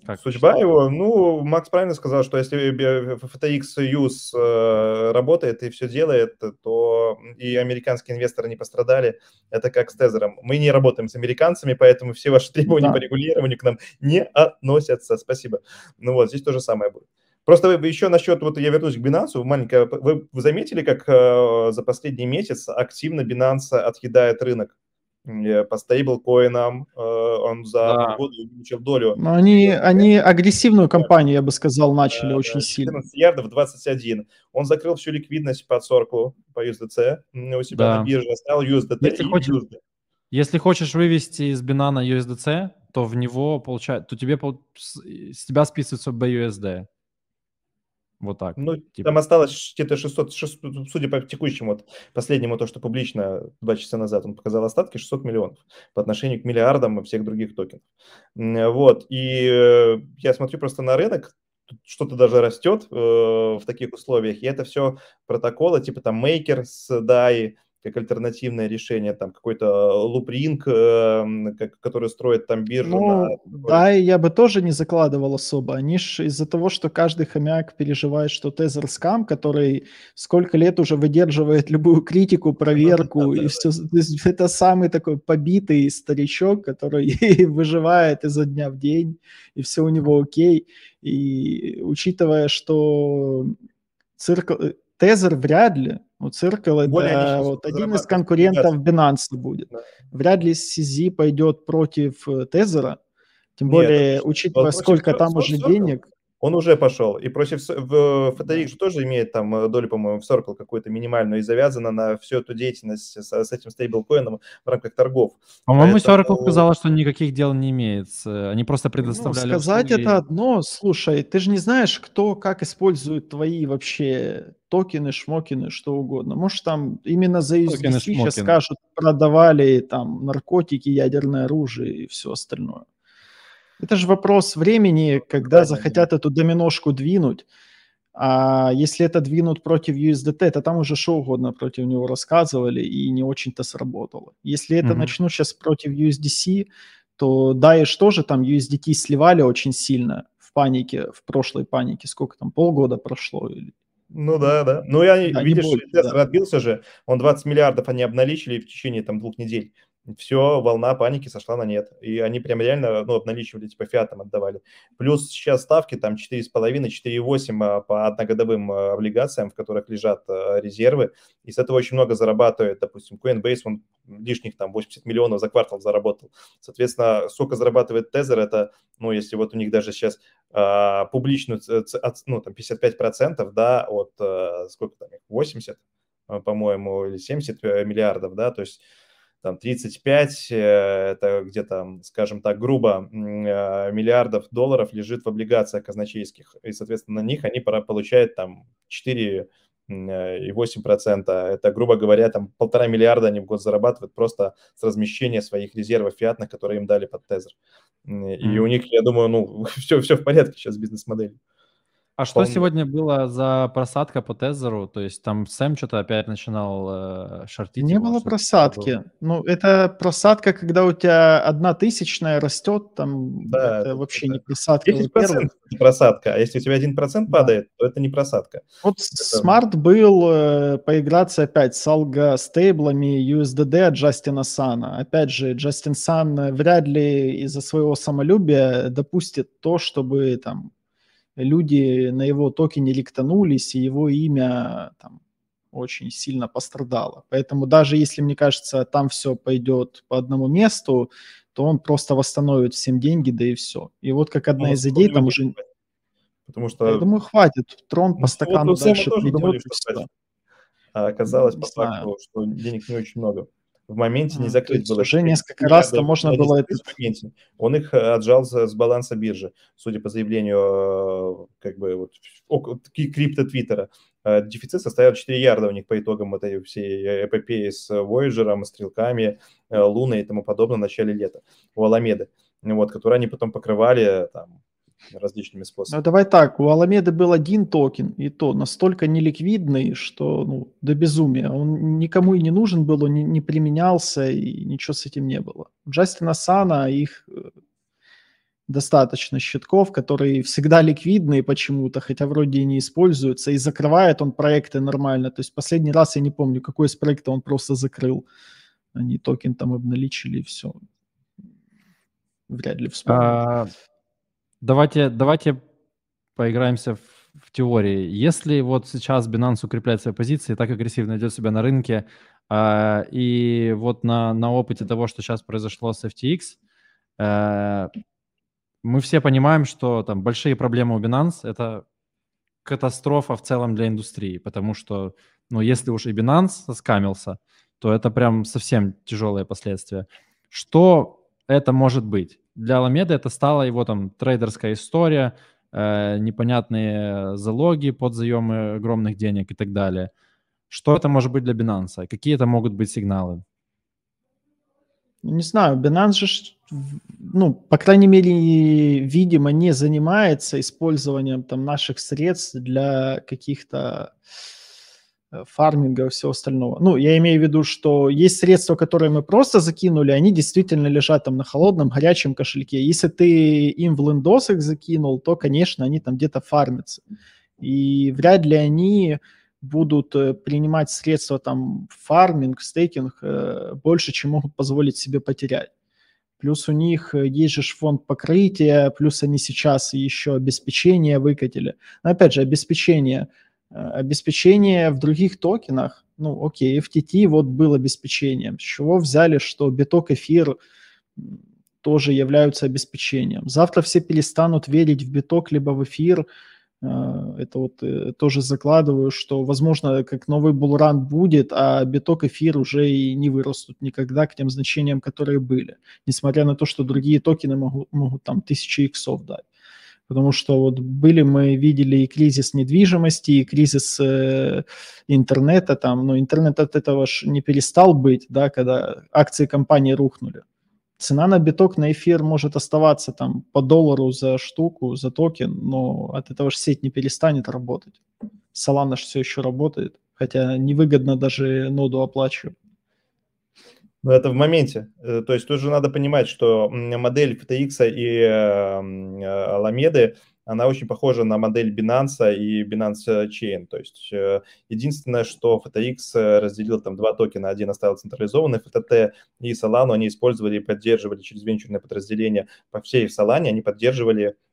Как Судьба что? его, ну, Макс правильно сказал, что если FTX Use э, работает и все делает, то и американские инвесторы не пострадали. Это как с Тезером. Мы не работаем с американцами, поэтому все ваши требования да. по регулированию к нам не относятся. Спасибо. Ну вот, здесь то же самое будет. Просто еще насчет, вот я вернусь к Binance, маленькое, вы заметили, как э, за последний месяц активно Binance отъедает рынок? по стейблкоинам, э, он за да. год увеличил долю. Но они, они агрессивную кампанию, я бы сказал, начали э, очень сильно. 14 ярдов, 21. Он закрыл всю ликвидность по Circle, по USDC у себя да. на бирже, оставил USDT если и хочешь, USD. Если хочешь вывести из Binance USDC, то в него получает, то тебе с тебя списывается BUSD. Вот так. Ну, типа. там осталось где-то 600, 600, судя по текущему, вот последнему, то, что публично два часа назад он показал остатки, 600 миллионов по отношению к миллиардам и всех других токенов. Вот, и э, я смотрю просто на рынок, что-то даже растет э, в таких условиях, и это все протоколы, типа там Maker с DAI, как альтернативное решение, там какой-то лупринг, э, который строит там биржу. Ну, на... да, я бы тоже не закладывал особо. Они ж из-за того, что каждый хомяк переживает, что Тезер скам, который сколько лет уже выдерживает любую критику, проверку, и все, это самый такой побитый старичок, который выживает изо дня в день, и все у него окей. И учитывая, что цирк... Тезер вряд ли, у Circle это вот один из конкурентов Binance будет. Да. Вряд ли CZ пойдет против э, Тезера, тем Нет, более, учитывая, сколько там уже денег. Он уже пошел. И против в FTX же тоже имеет там э, долю, по-моему, в Circle какую-то минимальную и завязана на всю эту деятельность с, с этим стейблкоином в рамках торгов. По-моему, Поэтому... Circle сказала, что никаких дел не имеет. Они просто ну, предоставляли... Ну, сказать услуги. это одно. Слушай, ты же не знаешь, кто как использует твои вообще токены, шмокины, что угодно. Может, там именно за USDC сейчас скажут, продавали там наркотики, ядерное оружие и все остальное. Это же вопрос времени, когда захотят эту доминошку двинуть. А если это двинут против USDT, то там уже что угодно против него рассказывали и не очень-то сработало. Если это mm-hmm. начнут сейчас против USDC, то Daesh тоже там USDT сливали очень сильно в панике, в прошлой панике. Сколько там, полгода прошло? Ну да, да. Ну я, да, видишь, больше, да. отбился же, он 20 миллиардов они обналичили в течение там двух недель все, волна паники сошла на нет. И они прям реально, ну, обналичивали, типа, фиатом отдавали. Плюс сейчас ставки там 4,5-4,8 а, по одногодовым а, облигациям, в которых лежат а, резервы. И с этого очень много зарабатывает, допустим, Coinbase, он лишних там 80 миллионов за квартал заработал. Соответственно, сколько зарабатывает Тезер, это, ну, если вот у них даже сейчас а, публичную, ну, там 55%, да, от, сколько там, 80, по-моему, или 70 э, миллиардов, да, то есть там 35, э, это где-то, скажем так, грубо, э, миллиардов долларов лежит в облигациях казначейских, и, соответственно, на них они получают там 4 э, и 8%. Это, грубо говоря, там полтора миллиарда они в год зарабатывают просто с размещения своих резервов фиатных, которые им дали под тезер. И mm-hmm. у них, я думаю, ну, все, все в порядке сейчас с бизнес-моделью. А что Вполне. сегодня было за просадка по Tether 'у? То есть там Сэм что-то опять начинал э, шортить? Не было просадки. Ну, это просадка, когда у тебя одна тысячная растет, там да, это, это вообще это... не просадка. 10% это просадка, а если у тебя 1% да. падает, то это не просадка. Вот смарт был э, поиграться опять с algo stable 'ами USDD от Джастина Сана. Опять же, Джастин Сан вряд ли из-за своего самолюбия допустит то, чтобы там люди на его токене ликтанулись, и его имя там очень сильно пострадало. Поэтому даже если, мне кажется, там все пойдет по одному месту, то он просто восстановит всем деньги, да и все. И вот как одна ну, из идей там уже... Потому что... Я думаю, хватит. Трон ну, по стакану вот, дальше придет. Думали, а оказалось не по факту, что денег не очень много. В моменте не закрыть было. Уже несколько раз то можно было это... В моменте. Он их э, отжал с баланса биржи, судя по заявлению э, как бы вот, крипто Твиттера. Э, дефицит составил 4 ярда у них по итогам этой всей эпопеи с Voyager, стрелками, Луной и тому подобное в начале лета у Аламеды, вот, которые они потом покрывали там, различными способами. Ну, давай так, у Аламеды был один токен, и то настолько неликвидный, что ну, до безумия. Он никому и не нужен был, он не, не применялся, и ничего с этим не было. У Джастина Сана их э, достаточно щитков, которые всегда ликвидные почему-то, хотя вроде и не используются, и закрывает он проекты нормально. То есть последний раз я не помню, какой из проектов он просто закрыл. Они токен там обналичили, и все. Вряд ли вспомню. А, Давайте, давайте поиграемся в, в теории. Если вот сейчас Binance укрепляет свои позиции, так агрессивно ведет себя на рынке, э, и вот на, на опыте того, что сейчас произошло с FTX, э, мы все понимаем, что там большие проблемы у Binance – это катастрофа в целом для индустрии, потому что, ну, если уж и Binance скамился, то это прям совсем тяжелые последствия. Что это может быть? Для Аламеды это стала его там трейдерская история, э, непонятные залоги под заемы огромных денег и так далее. Что это может быть для Binance? Какие это могут быть сигналы? Не знаю, Binance же, ну, по крайней мере, видимо, не занимается использованием там наших средств для каких-то Э, фарминга и всего остального. Ну, я имею в виду, что есть средства, которые мы просто закинули, они действительно лежат там на холодном, горячем кошельке. Если ты им в лендос их закинул, то, конечно, они там где-то фармятся. И вряд ли они будут э, принимать средства там фарминг, стейкинг э, больше, чем могут позволить себе потерять. Плюс у них есть же фонд покрытия, плюс они сейчас еще обеспечение выкатили. Но опять же, обеспечение – Э, обеспечение в других токенах, ну, окей, FTT вот был обеспечением. С чего взяли, что биток эфир тоже являются обеспечением? Завтра все перестанут верить в биток либо в эфир. Э, это вот э, тоже закладываю, что, возможно, как новый булран будет, а биток эфир уже и не вырастут никогда к тем значениям, которые были. Несмотря на то, что другие токены могут, могут там тысячи иксов дать потому что вот были мы видели и кризис недвижимости, и кризис э, интернета там, но интернет от этого ж не перестал быть, да, когда акции компании рухнули. Цена на биток, на эфир может оставаться там по доллару за штуку, за токен, но от этого же сеть не перестанет работать. Solana же все еще работает, хотя невыгодно даже ноду оплачивать. Но это в моменте. Э, то есть тут же надо понимать, что модель FTX и эм, Alameda, она очень похожа на модель Binance и Binance Chain. То есть э, единственное, что FTX разделил там два токена, один оставил централизованный, FTT и Solana они использовали и поддерживали через венчурное подразделение по всей Solana, они поддерживали Э,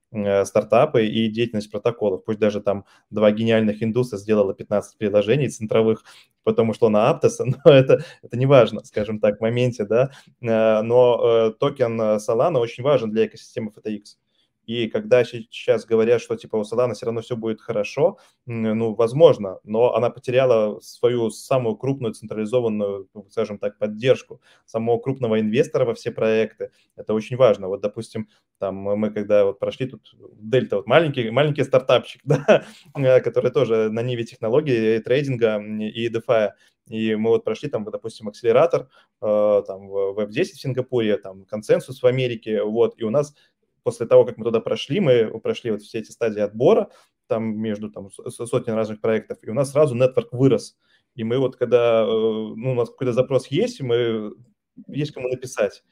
стартапы и деятельность протоколов. Пусть даже там два гениальных индуса сделало 15 приложений центровых, потому что на Aptos, но это, это не важно, скажем так, в моменте, да. Э, но э, токен Solana очень важен для экосистемы FTX. И когда сейчас говорят, что типа у Solana все равно все будет хорошо, ну, возможно, но она потеряла свою самую крупную централизованную, ну, скажем так, поддержку самого крупного инвестора во все проекты. Это очень важно. Вот, допустим, там мы когда вот прошли тут Дельта, вот маленький, маленький стартапчик, да, э, который тоже на ниве технологий, трейдинга и DeFi. И мы вот прошли там, допустим, акселератор, э, там, в Web10 в Сингапуре, там, консенсус в Америке, вот, и у нас после того, как мы туда прошли, мы прошли вот все эти стадии отбора, там между там, сотен разных проектов, и у нас сразу нетворк вырос. И мы вот когда, э, ну, у нас какой-то запрос есть, мы есть кому написать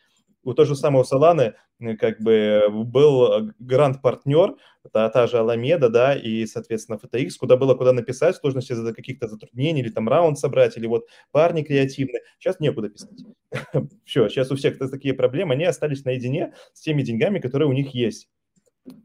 у той же самой Соланы как бы был грант-партнер, та, та же Аламеда, да, и, соответственно, FTX, куда было куда написать, сложности из-за каких-то затруднений, или там раунд собрать, или вот парни креативные. Сейчас некуда писать. Все, сейчас у всех такие проблемы, они остались наедине с теми деньгами, которые у них есть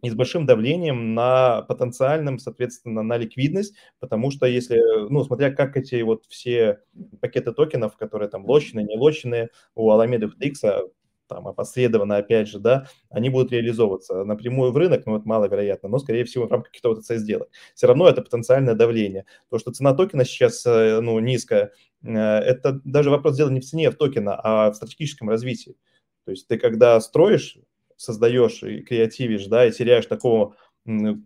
и с большим давлением на потенциальном, соответственно, на ликвидность, потому что если, ну, смотря как эти вот все пакеты токенов, которые там лочные, не лочные, у Alameda FTX там опосредованно, опять же, да, они будут реализовываться напрямую в рынок, ну, это маловероятно, но, скорее всего, в рамках какого-то ЦС сделок. Все равно это потенциальное давление. То, что цена токена сейчас, э, ну, низкая, э, это даже вопрос дела не в цене в токена, а в стратегическом развитии. То есть ты когда строишь, создаешь и креативишь, да, и теряешь такого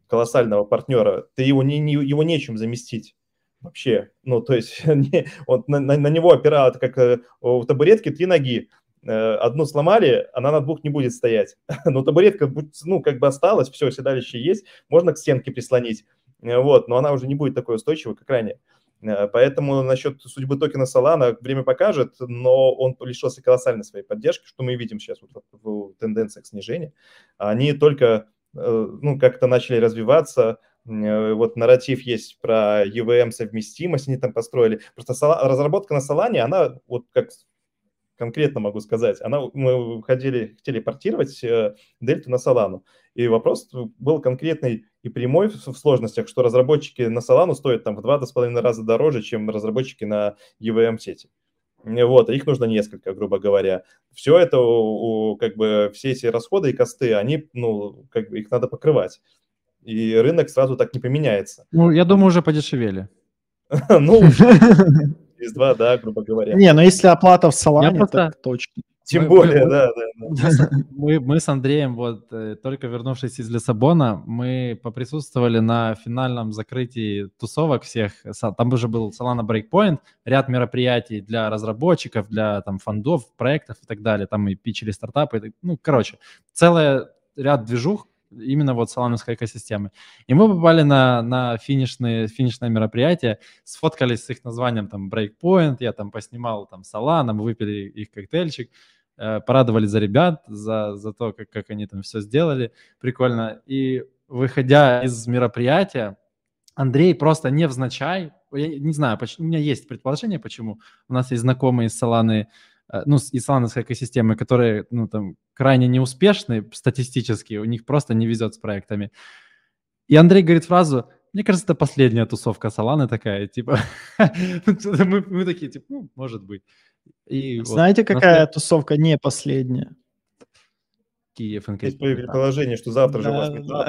колоссального партнера, ты его, не, не, его нечем заместить вообще. Ну, то есть не, вот на, на, на него опирал, это как э, у табуретки три ноги. Э, одну сломали, она на двух не будет стоять. Но табуретка, ну, как бы осталась, все, седалище есть, можно к стенке прислонить, э, вот, но она уже не будет такой устойчивой, как ранее. Э, поэтому насчет судьбы токена Solana время покажет, но он лишился колоссальной своей поддержки, что мы видим сейчас вот в тенденциях снижения. Они только ну, как-то начали развиваться, вот нарратив есть про EVM совместимость, они там построили. Просто разработка на Solana, она вот как конкретно могу сказать. Она, мы хотели, хотели портировать э, дельту на Solana. И вопрос был конкретный и прямой в, в сложностях, что разработчики на Solana стоят там в 2-2,5 раза дороже, чем разработчики на EVM-сети. Вот, их нужно несколько, грубо говоря. Все это, у, у, как бы, все эти расходы и косты, они, ну, как бы, их надо покрывать. И рынок сразу так не поменяется. Ну, я думаю, уже подешевели. Ну, через два, да, грубо говоря. Не, но если оплата в Solana, просто... так точно. Тем мы, более, мы, да, да. да. Мы, мы с Андреем, вот э, только вернувшись из Лиссабона, мы поприсутствовали на финальном закрытии тусовок всех. Там уже был Solana Breakpoint, ряд мероприятий для разработчиков, для там фондов, проектов и так далее. Там и пичили стартапы. Ну, короче, целый ряд движух, именно вот салановской экосистемы. И мы попали на, на финишные, финишное мероприятие, сфоткались с их названием там Breakpoint, я там поснимал там Solana, мы выпили их коктейльчик, э, порадовали за ребят, за, за то, как, как они там все сделали, прикольно. И выходя из мероприятия, Андрей просто невзначай, я не знаю, почему, у меня есть предположение, почему. У нас есть знакомые из Solana Э, ну, и слановской экосистемы, которые, ну, там, крайне неуспешны статистически, у них просто не везет с проектами. И Андрей говорит фразу, мне кажется, это последняя тусовка Соланы такая, типа, мы, мы такие, типа, ну, может быть. И Знаете, вот, какая нас... тусовка не последняя? Киев Есть предположение, что завтра же у вас метап.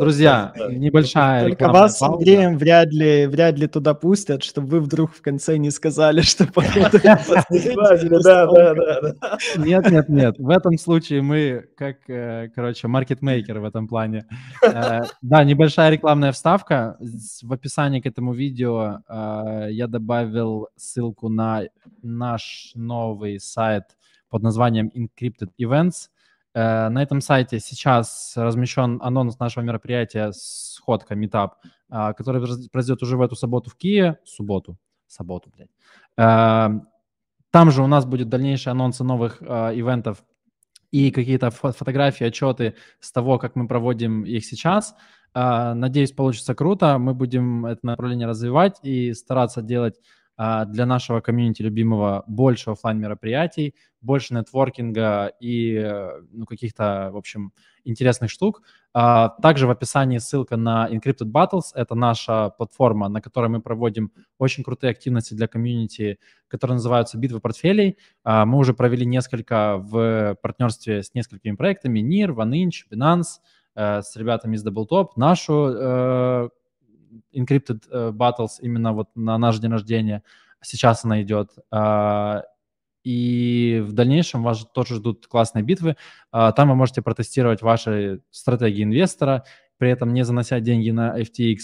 Друзья, небольшая Только вас с Андреем вряд ли, вряд ли туда пустят, чтобы вы вдруг в конце не сказали, что походу... Да, да, да. Нет, нет, нет. В этом случае мы как, э, короче, маркетмейкеры в этом плане. Э, да, небольшая рекламная вставка. В описании к этому видео э, я добавил ссылку на наш новый сайт – под названием Encrypted Events. Э, на этом сайте сейчас размещен анонс нашего мероприятия «Сходка Meetup», э, который произойдет уже в эту субботу в Киеве. Субботу. Субботу, блядь. Э, там же у нас будет дальнейшие анонсы новых ивентов и какие-то фотографии, отчеты с того, как мы проводим их сейчас. Надеюсь, получится круто. Мы будем это направление развивать и стараться делать для нашего комьюнити любимого больше офлайн мероприятий, больше нетворкинга и э, ну, каких-то, в общем, интересных штук. А, также в описании ссылка на Encrypted Battles. Это наша платформа, на которой мы проводим очень крутые активности для комьюнити, которые называются «Битвы портфелей». А, мы уже провели несколько в партнерстве с несколькими проектами. NIR, OneInch, Binance, э, с ребятами из Doubletop. Нашу э, Encrypted uh, Battles именно вот на наш день рождения. Сейчас она идет. Uh, и в дальнейшем вас тоже ждут классные битвы. Uh, там вы можете протестировать ваши стратегии инвестора, при этом не занося деньги на FTX.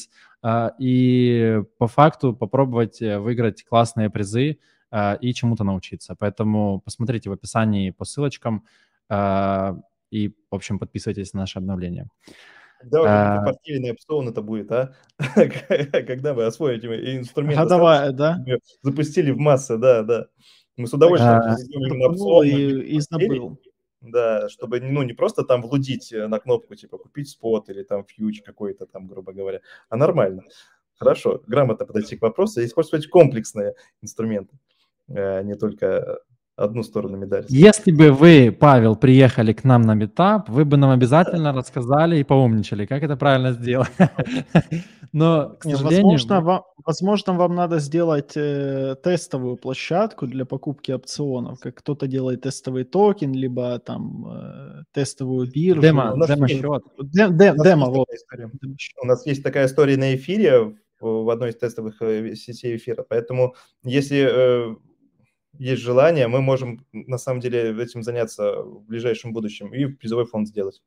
Uh, и по факту попробовать э, выиграть классные призы и чему-то научиться. Поэтому посмотрите в описании по ссылочкам и, в общем, подписывайтесь на наши обновления. Уже а... партийный опцион это будет, а? Когда вы освоите инструменты, а давай, да? запустили в массы, да, да. Мы с удовольствием а... опцион. И, и забыл. Да, чтобы ну, не просто там влудить э, на кнопку, типа купить спот или там фьюч какой-то там, грубо говоря, а нормально. Хорошо, грамотно подойти к вопросу и использовать комплексные инструменты, а не только одну сторону медали. Если бы вы, Павел, приехали к нам на метап, вы бы нам обязательно рассказали и поумничали, как это правильно сделать. Но, к сожалению... Возможно, вам, возможно, вам надо сделать э, тестовую площадку для покупки опционов, как кто-то делает тестовый токен, либо там э, тестовую биржу. Демо, демо-счет. Демо, вот. У нас есть такая история на эфире, в одной из тестовых э, сетей эфира. Поэтому, если э, есть желание, мы можем на самом деле этим заняться в ближайшем будущем и призовой фонд сделать.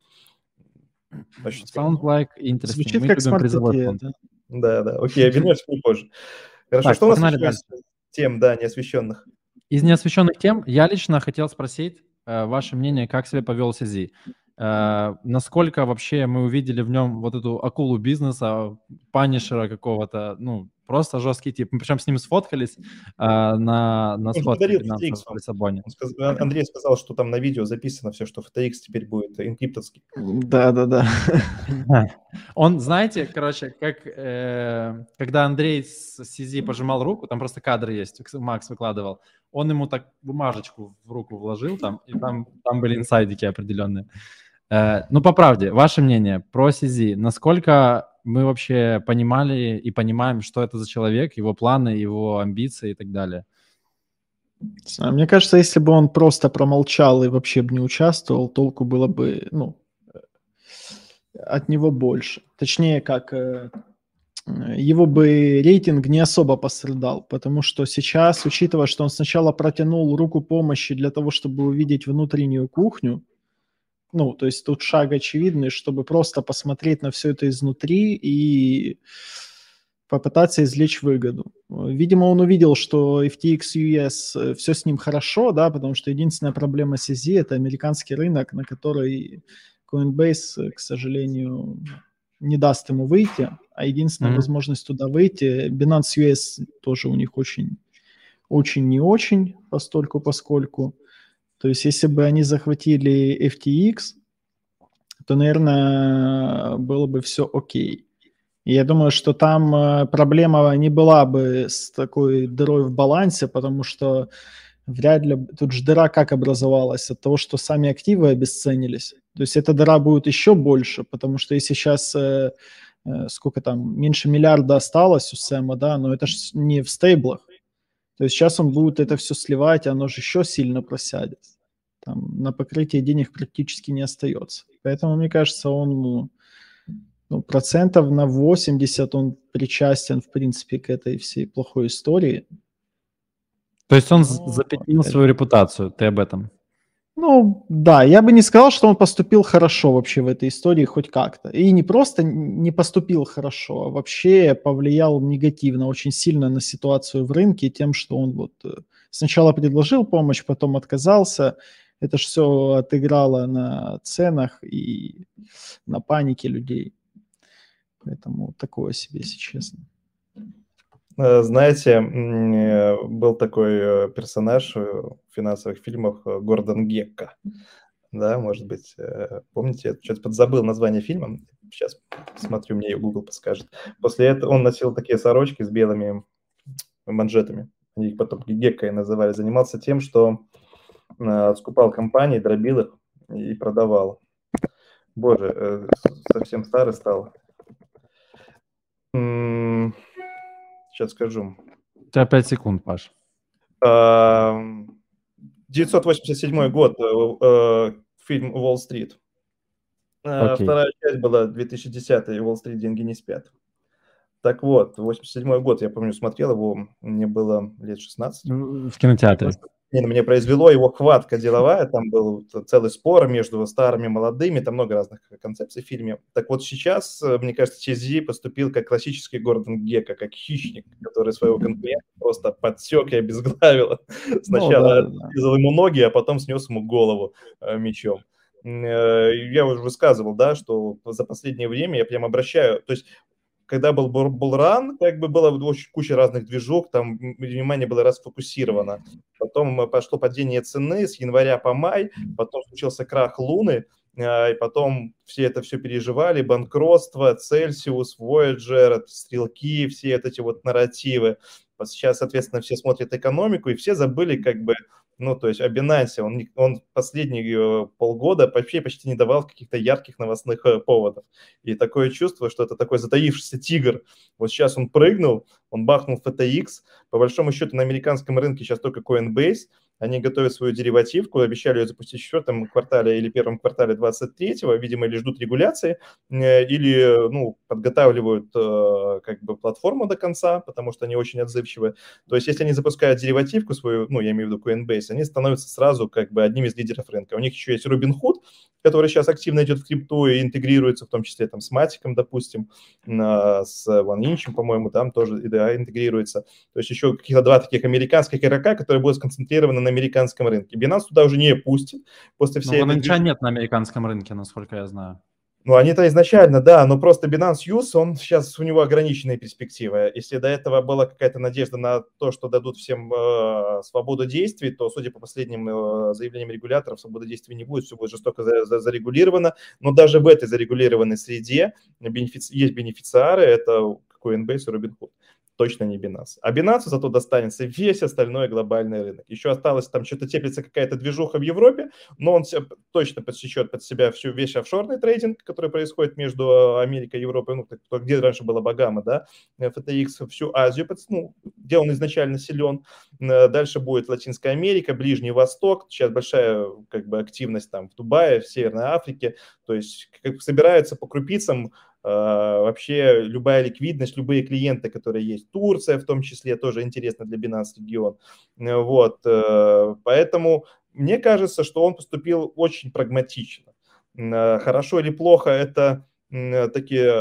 Sound like interesting. Звучит мы как призовой фонд. Да? да, да. Окей, вернешься чуть позже. Хорошо, так, что у нас еще тем, да, неосвещенных? Из неосвещенных тем я лично хотел спросить э, ваше мнение, как себя повел Сизи. Э, насколько вообще мы увидели в нем вот эту акулу бизнеса, панишера какого-то, ну, просто жесткий тип. Мы причем с ним сфоткались э, на, на сфотке в Лиссабоне. Сказал, Андрей сказал, что там на видео записано все, что FTX теперь будет инкриптовский. Да-да-да. Он, знаете, короче, как э, когда Андрей с Сизи пожимал руку, там просто кадры есть, Макс выкладывал, он ему так бумажечку в руку вложил там, и там, там были инсайдики определенные. Э, ну, по правде, ваше мнение про Сизи. Насколько мы вообще понимали и понимаем, что это за человек, его планы, его амбиции и так далее? Мне кажется, если бы он просто промолчал и вообще бы не участвовал, толку было бы, ну, от него больше. Точнее, как э, его бы рейтинг не особо пострадал, потому что сейчас, учитывая, что он сначала протянул руку помощи для того, чтобы увидеть внутреннюю кухню, ну, то есть тут шаг очевидный, чтобы просто посмотреть на все это изнутри и попытаться извлечь выгоду. Видимо, он увидел, что FTX US э, все с ним хорошо, да, потому что единственная проблема CZ – это американский рынок, на который Coinbase, к сожалению, не даст ему выйти, а единственная mm-hmm. возможность туда выйти, Binance US тоже у них очень, очень не очень, постольку поскольку. То есть, если бы они захватили FTX, то, наверное, было бы все окей. Я думаю, что там э, проблема не была бы с такой дырой в балансе, потому что вряд ли... Тут же дыра как образовалась? От того, что сами активы обесценились. То есть эта дыра будет еще больше, потому что если сейчас э, э, сколько там, меньше миллиарда осталось у Сэма, да, но это же не в стейблах. То есть сейчас он будет это все сливать, и оно же еще сильно просядет. Там на покрытие денег практически не остается. Поэтому, мне кажется, он ну, ну, процентов на 80 он причастен, в принципе, к этой всей плохой истории. То есть он Но... запятнил свою репутацию, ты об этом? Ну, да, я бы не сказал, что он поступил хорошо вообще в этой истории хоть как-то. И не просто не поступил хорошо, а вообще повлиял негативно, очень сильно на ситуацию в рынке тем, что он вот э, сначала предложил помощь, потом отказался. Это же все отыграло на ценах и на панике людей. Поэтому такое себе, если честно. Э, знаете, э, был такой э, персонаж в финансовых фильмах Гордон Гекка. Да, может быть, помните, я что-то подзабыл название фильма. Сейчас смотрю, мне Google подскажет. После этого он носил такие сорочки с белыми манжетами. Они их потом Геккой называли. Занимался тем, что скупал компании, дробил их и продавал. Боже, совсем старый стал. Сейчас скажу. У тебя 5 секунд, Паш. 987 год, э, э, фильм «Уолл-стрит». Okay. Э, вторая часть была 2010 «Уолл-стрит. Деньги не спят». Так вот, 87 год, я помню, смотрел его, мне было лет 16. В кинотеатре на меня произвело его хватка деловая, там был целый спор между старыми и молодыми, там много разных концепций в фильме. Так вот сейчас, э, мне кажется, Чези поступил как классический Гордон Гека, как хищник, который своего конкурента просто подсек и обезглавил. Сначала ну, да, ему ноги, а потом снес ему голову э, мечом э, я уже высказывал, да, что за последнее время я прям обращаю, то есть когда был Булран, как бы было очень куча разных движок, там внимание было расфокусировано. Потом пошло падение цены с января по май, потом случился крах Луны, а, и потом все это все переживали, банкротство, Цельсиус, Voyager, стрелки, все эти вот нарративы. Сейчас, соответственно, все смотрят экономику, и все забыли как бы Ну, то есть о Binance он, он последние полгода вообще почти не давал каких-то ярких новостных поводов. И такое чувство, что это такой затаившийся тигр. Вот сейчас он прыгнул, он бахнул FTX. По большому счету на американском рынке сейчас только Coinbase – они готовят свою деривативку, обещали ее запустить в четвертом квартале или первом квартале 23-го, видимо, или ждут регуляции, э, или ну, подготавливают э, как бы платформу до конца, потому что они очень отзывчивы. То есть если они запускают деривативку свою, ну, я имею в виду Coinbase, они становятся сразу как бы одним из лидеров рынка. У них еще есть Robinhood, который сейчас активно идет в крипту и интегрируется, в том числе там с Матиком, допустим, с OneInch, по-моему, там тоже да, интегрируется. То есть еще каких-то два таких американских игрока, которые будут сконцентрированы на американском рынке. Binance туда уже не пустит после всей... Но OneInch нет на американском рынке, насколько я знаю. Ну, они-то изначально, да, но просто Binance Use, он сейчас, у него ограниченные перспективы. Если до этого была какая-то надежда на то, что дадут всем э, свободу действий, то, судя по последним э, заявлениям регуляторов, свободы действий не будет, все будет жестоко за, за, зарегулировано. Но даже в этой зарегулированной среде бенефици- есть бенефициары, это Coinbase и Robinhood точно не Binance. А Binance зато достанется весь остальной глобальный рынок. Еще осталось там что-то теплится какая-то движуха в Европе, но он точно подсечет под себя всю весь офшорный трейдинг, который происходит между э, Америкой и Европой, ну, где раньше была Багама, да, FTX, всю Азию, ну, где он изначально силен. Э, дальше будет Латинская Америка, Ближний Восток, сейчас большая как бы активность там в Дубае, в Северной Африке, то есть как собираются по крупицам а, вообще любая ликвидность, любые клиенты, которые есть. Турция в том числе тоже интересно для Binance регион. Э, вот, э, поэтому мне кажется, что он поступил очень прагматично. Э, хорошо или плохо, это такие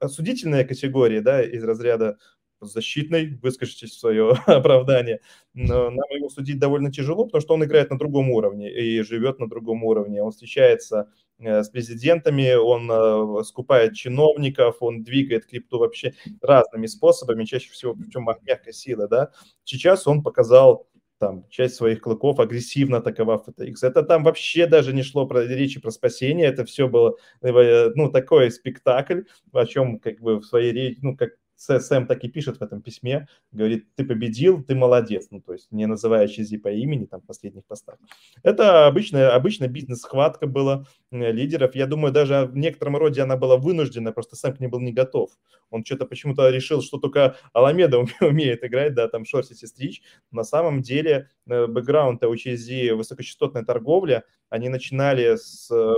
осудительные категории, да, из разряда защитной, выскажитесь свое оправдание. Но нам его судить довольно тяжело, потому что он играет на другом уровне и живет на другом уровне. Он встречается с президентами, он э, скупает чиновников, он двигает крипту вообще разными способами, чаще всего причем мягкой силы, да. Сейчас он показал там часть своих клыков, агрессивно атаковав FTX. Это там вообще даже не шло про речи про спасение, это все было, э, ну, такой спектакль, о чем как бы в своей речи, ну, как Сэм так и пишет в этом письме, говорит, ты победил, ты молодец, ну, то есть не называя Чизи по имени там в последних постах. Это обычная, обычная бизнес-схватка была э, лидеров. Я думаю, даже в некотором роде она была вынуждена, просто Сэм к ней был не готов. Он что-то почему-то решил, что только Аламеда умеет играть, да, там шорсить и стричь. На самом деле э, бэкграунд у Чизи высокочастотная торговля, они начинали с э,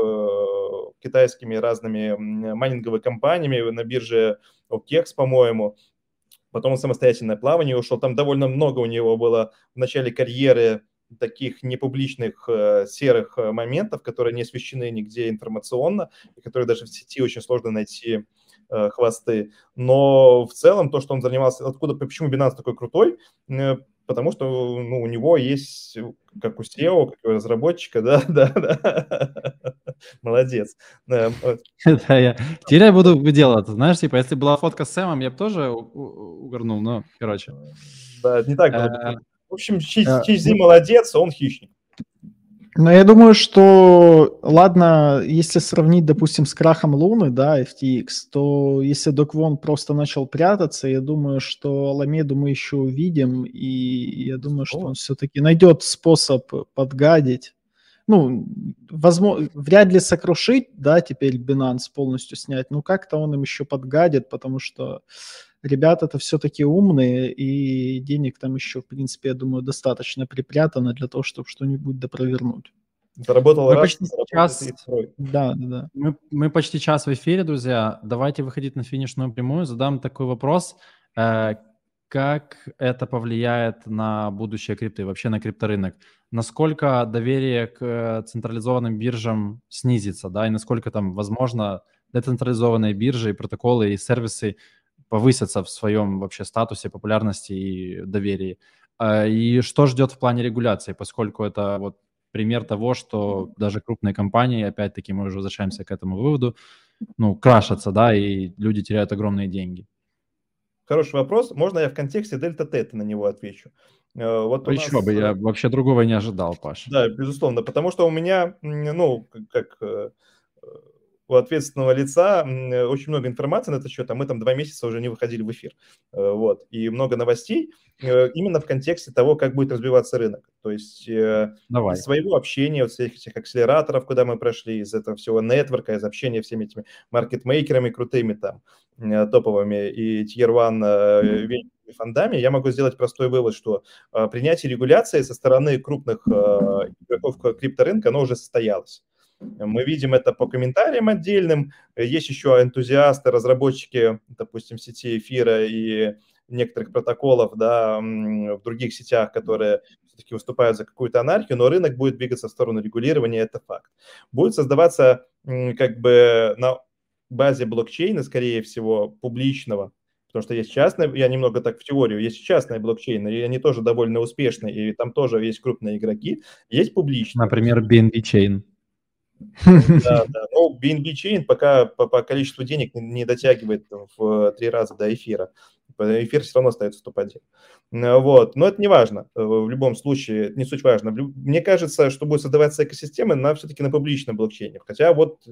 китайскими разными майнинговыми компаниями на бирже OKEX, по-моему. Потом он самостоятельное плавание ушел. Там довольно много у него было в начале карьеры таких непубличных э, серых э, моментов, которые не освещены нигде информационно, и которые даже в сети очень сложно найти э, хвосты. Но в целом то, что он занимался, откуда, почему Binance такой крутой, э, потому что ну, у него есть, как у SEO, как у разработчика, да, да, да, молодец. Да, я теперь я буду делать, знаешь, типа, если была фотка с Сэмом, я бы тоже угорнул, но, короче. Да, не так было. Э, В общем, Чизи молодец, он хищник. Но я думаю, что, ладно, если сравнить, допустим, с крахом Луны, да, FTX, то если Доквон просто начал прятаться, я думаю, что Аламеду мы еще увидим, и я думаю, что он все-таки найдет способ подгадить. Ну, возможно, вряд ли сокрушить, да, теперь Binance полностью снять, но как-то он им еще подгадит, потому что ребята-то все-таки умные, и денег там еще, в принципе, я думаю, достаточно припрятано для того, чтобы что-нибудь допровернуть. Заработал мы раз, почти час, да, да, да. Мы, мы почти час в эфире, друзья. Давайте выходить на финишную прямую. Задам такой вопрос. Э, как это повлияет на будущее крипты, вообще на крипторынок? Насколько доверие к э, централизованным биржам снизится, да, и насколько там, возможно, децентрализованные биржи и протоколы и сервисы повысятся в своем вообще статусе, популярности и доверии. А, и что ждет в плане регуляции, поскольку это вот пример того, что даже крупные компании, опять-таки мы уже возвращаемся к этому выводу, ну, крашатся, да, и люди теряют огромные деньги. Хороший вопрос. Можно я в контексте дельта тета на него отвечу? Э, вот Еще нас... бы, я вообще другого не ожидал, Паш. Да, безусловно, потому что у меня, ну, как э, у ответственного лица очень много информации на этот счет, а мы там два месяца уже не выходили в эфир. Э, вот. И много новостей э, именно в контексте того, как будет развиваться рынок. То есть э, Давай. из своего общения, вот с этих акселераторов, куда мы прошли, из этого всего нетворка, из общения всеми этими маркетмейкерами крутыми там, топовыми и tier-one фондами, я могу сделать простой вывод, что принятие регуляции со стороны крупных игроков крипторынка, оно уже состоялось. Мы видим это по комментариям отдельным. Есть еще энтузиасты, разработчики, допустим, сети эфира и некоторых протоколов да, в других сетях, которые все-таки выступают за какую-то анархию, но рынок будет двигаться в сторону регулирования, это факт. Будет создаваться как бы на базе блокчейна, скорее всего, публичного, потому что есть частные, я немного так в теорию, есть частные блокчейны, и они тоже довольно успешные, и там тоже есть крупные игроки, есть публичные. Например, BNB Chain. Да, да. Ну, BNB Chain пока по, по количеству денег не дотягивает в три раза до эфира. Эфир все равно остается топ-1. Вот. Но это не важно. Э, в любом случае, не суть важно. Мне кажется, что будет создаваться экосистема на все-таки на публичном блокчейне. Хотя вот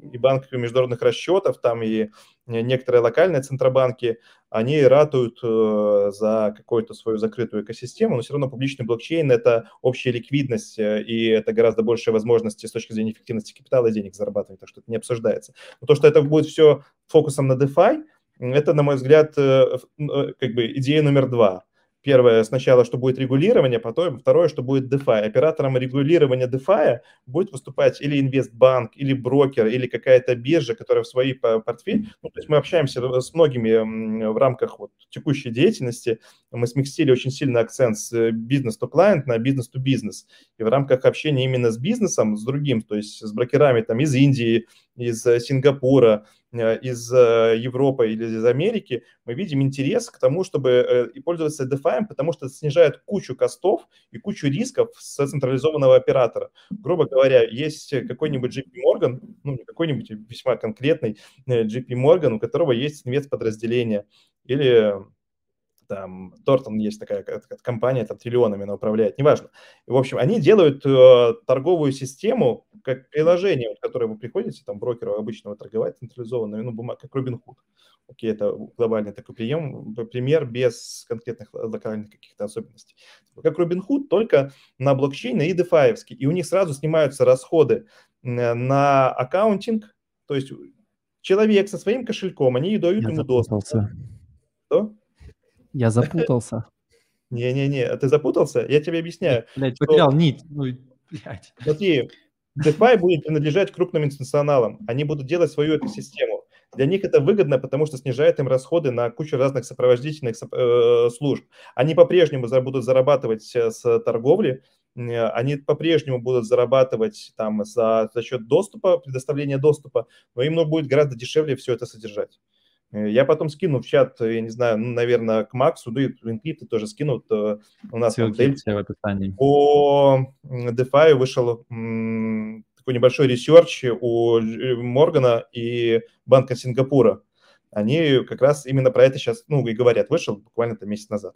и банк международных расчетов, там и некоторые локальные центробанки, они ратуют э, за какую-то свою закрытую экосистему, но все равно публичный блокчейн – это общая ликвидность, э, и это гораздо большие возможности с точки зрения эффективности капитала и денег зарабатывать, так что это не обсуждается. Но то, что это будет все фокусом на DeFi, это, на мой взгляд, э, как бы идея номер два – Первое, сначала, что будет регулирование, потом второе, что будет DeFi. Оператором регулирования DeFi будет выступать или инвестбанк, или брокер, или какая-то биржа, которая в свои портфель. Ну, то есть мы общаемся с многими в рамках вот текущей деятельности. Мы сместили очень сильно акцент с бизнес-то-клиент на бизнес-то-бизнес. И в рамках общения именно с бизнесом, с другим, то есть с брокерами там из Индии, из Сингапура, Э, из э, Европы или из Америки, мы видим интерес к тому, чтобы э, пользоваться DeFi, потому что это снижает кучу костов и кучу рисков с централизованного оператора. Грубо говоря, есть какой-нибудь JP Morgan, ну, не какой-нибудь, весьма конкретный JP Morgan, у которого есть инвестподразделение, или там Тортон есть такая компания, там триллионами она управляет, неважно. В общем, они делают э, торговую систему, как приложение, вот, которое вы приходите, там, брокеру обычного торговать, централизованную, ну, бумага, как Robinhood. Окей, это глобальный такой прием, пример без конкретных локальных каких-то особенностей. Как Robinhood, только на блокчейне и DeFi, и у них сразу снимаются расходы на аккаунтинг, то есть человек со своим кошельком, они дают Я ему доступ. Что? Я запутался. Не-не-не, а ты запутался? Я тебе объясняю. Блядь, потерял нить. Ну, блядь. Смотри, DeFi будет принадлежать крупным институционалам. Они будут делать свою экосистему. Для них это выгодно, потому что снижает им расходы на кучу разных сопровождительных э, служб. Они по-прежнему будут зарабатывать э, с торговли, они по-прежнему будут зарабатывать там за, за счет доступа, предоставления доступа, но им будет гораздо дешевле все это содержать. Э, я потом скину в чат, я не знаю, ну, наверное, к Максу, да и твинклиты тоже скинут. Э, у нас Ссылки в описании. По DeFi вышел такой небольшой ресерч у Моргана и Банка Сингапура. Они как раз именно про это сейчас, ну, и говорят, вышел буквально там месяц назад.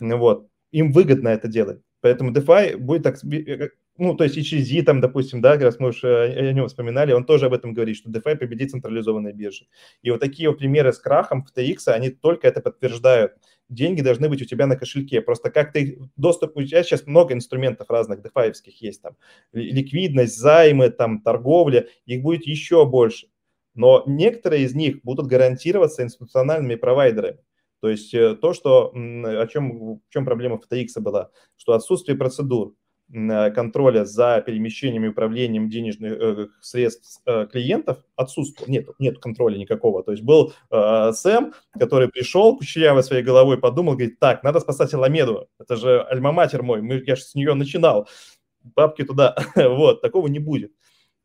Вот. Им выгодно это делать. Поэтому DeFi будет так, э, ну, то есть HZ там, допустим, да, раз мы уже о нем вспоминали, он тоже об этом говорит, что DeFi победит централизованные биржи. И вот такие вот примеры с крахом в TX, они только это подтверждают. Деньги должны быть у тебя на кошельке. Просто как ты доступ, у тебя сейчас много инструментов разных DeFi есть там, ликвидность, займы, там, торговля, их будет еще больше. Но некоторые из них будут гарантироваться институциональными провайдерами. То есть э, то, что, о чем, в чем проблема FTX была, что отсутствие процедур, Э, контроля за перемещением и управлением денежных э, средств э, клиентов отсутствовал. Нет, нет контроля никакого. То есть был э, Сэм, который пришел, кучерявой своей головой подумал, говорит, так, надо спасать Аламеду. Это же альма-матер мой, мы, я же с нее начинал. Бабки туда. вот, такого не будет.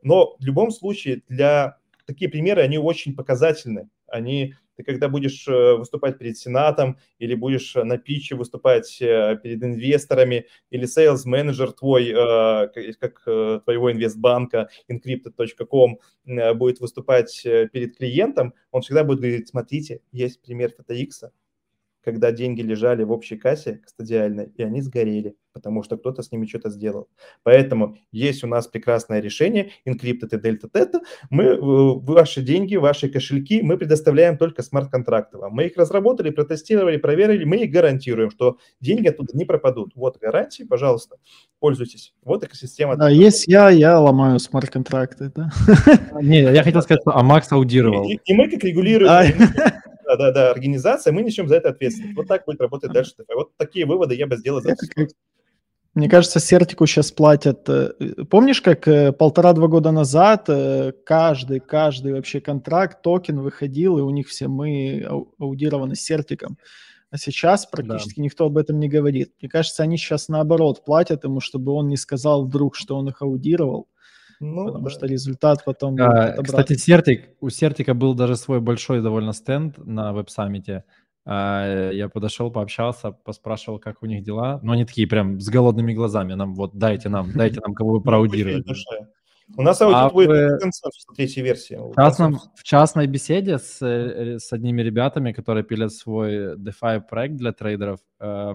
Но в любом случае для такие примеры, они очень показательны. Они ты когда будешь э, выступать перед Сенатом или будешь на питче выступать э, перед инвесторами или sales менеджер твой, э, как твоего инвестбанка, encrypted.com, будет выступать перед клиентом, он всегда будет говорить, смотрите, есть пример FTX, когда деньги лежали в общей кассе стадиальной, и они сгорели, потому что кто-то с ними что-то сделал. Поэтому есть у нас прекрасное решение, Encrypted и Delta Theta. Мы, э, ваши деньги, ваши кошельки мы предоставляем только смарт-контракты вам. Мы их разработали, протестировали, проверили, мы их гарантируем, что деньги оттуда не пропадут. Вот гарантии, пожалуйста, пользуйтесь. Вот экосистема. Да, есть я, я ломаю смарт-контракты, да. Не, я хотел сказать, а Макс аудировал. И, и мы как регулируем да, да, да, организация, мы несем за это ответственность. Вот так будет работать дальше. Вот такие выводы я бы сделал. За мне кажется, Сертику сейчас платят. Э, помнишь, как э, полтора-два года назад э, каждый, каждый вообще контракт, токен выходил, и у них все мы аудированы Сертиком. А сейчас практически да. никто об этом не говорит. Мне кажется, они сейчас наоборот платят ему, чтобы он не сказал вдруг, что он их аудировал. Ну, потому да. что результат потом... А, кстати, Сертик, у Сертика был даже свой большой довольно стенд на веб-саммите. А, я подошел, пообщался, поспрашивал, как у них дела. Но они такие прям с голодными глазами. Нам вот дайте нам, дайте нам, кого вы ну, проаудировали. У нас аудит а будет в... консенсус третьей версии. В, частном, в частной беседе с, э, с одними ребятами, которые пилят свой DeFi проект для трейдеров, э,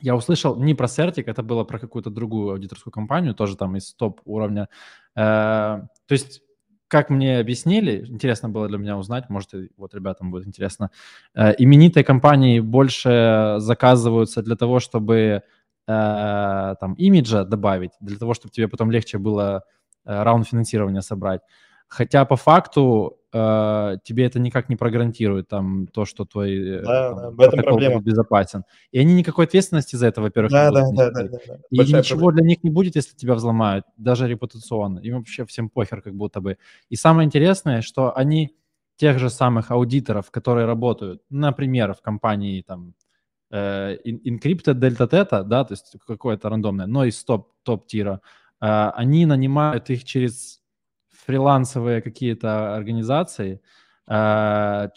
я услышал не про Certic, это было про какую-то другую аудиторскую компанию, тоже там из топ уровня. Э, то есть как мне объяснили, интересно было для меня узнать, может, и вот ребятам будет интересно, э, именитые компании больше заказываются для того, чтобы э, там имиджа добавить, для того, чтобы тебе потом легче было раунд финансирования собрать. Хотя по факту э, тебе это никак не прогарантирует там то, что твой э, да, там, да, в этом проблема. безопасен. И они никакой ответственности за это, во-первых, да, да, да, да, да, да. И Большая ничего проблема. для них не будет, если тебя взломают, даже репутационно. Им вообще всем похер как будто бы. И самое интересное, что они тех же самых аудиторов, которые работают, например, в компании там э, Encrypted Delta Theta, да, то есть какое-то рандомное, но из топ, топ-тира, э, они нанимают их через фрилансовые какие-то организации, э,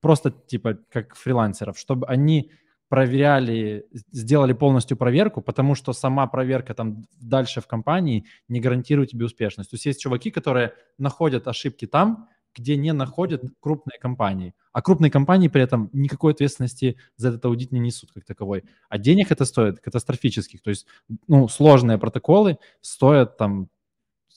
просто типа как фрилансеров, чтобы они проверяли, сделали полностью проверку, потому что сама проверка там дальше в компании не гарантирует тебе успешность. То есть есть чуваки, которые находят ошибки там, где не находят крупные компании. А крупные компании при этом никакой ответственности за этот аудит не несут как таковой. А денег это стоит катастрофических. То есть, ну, сложные протоколы стоят там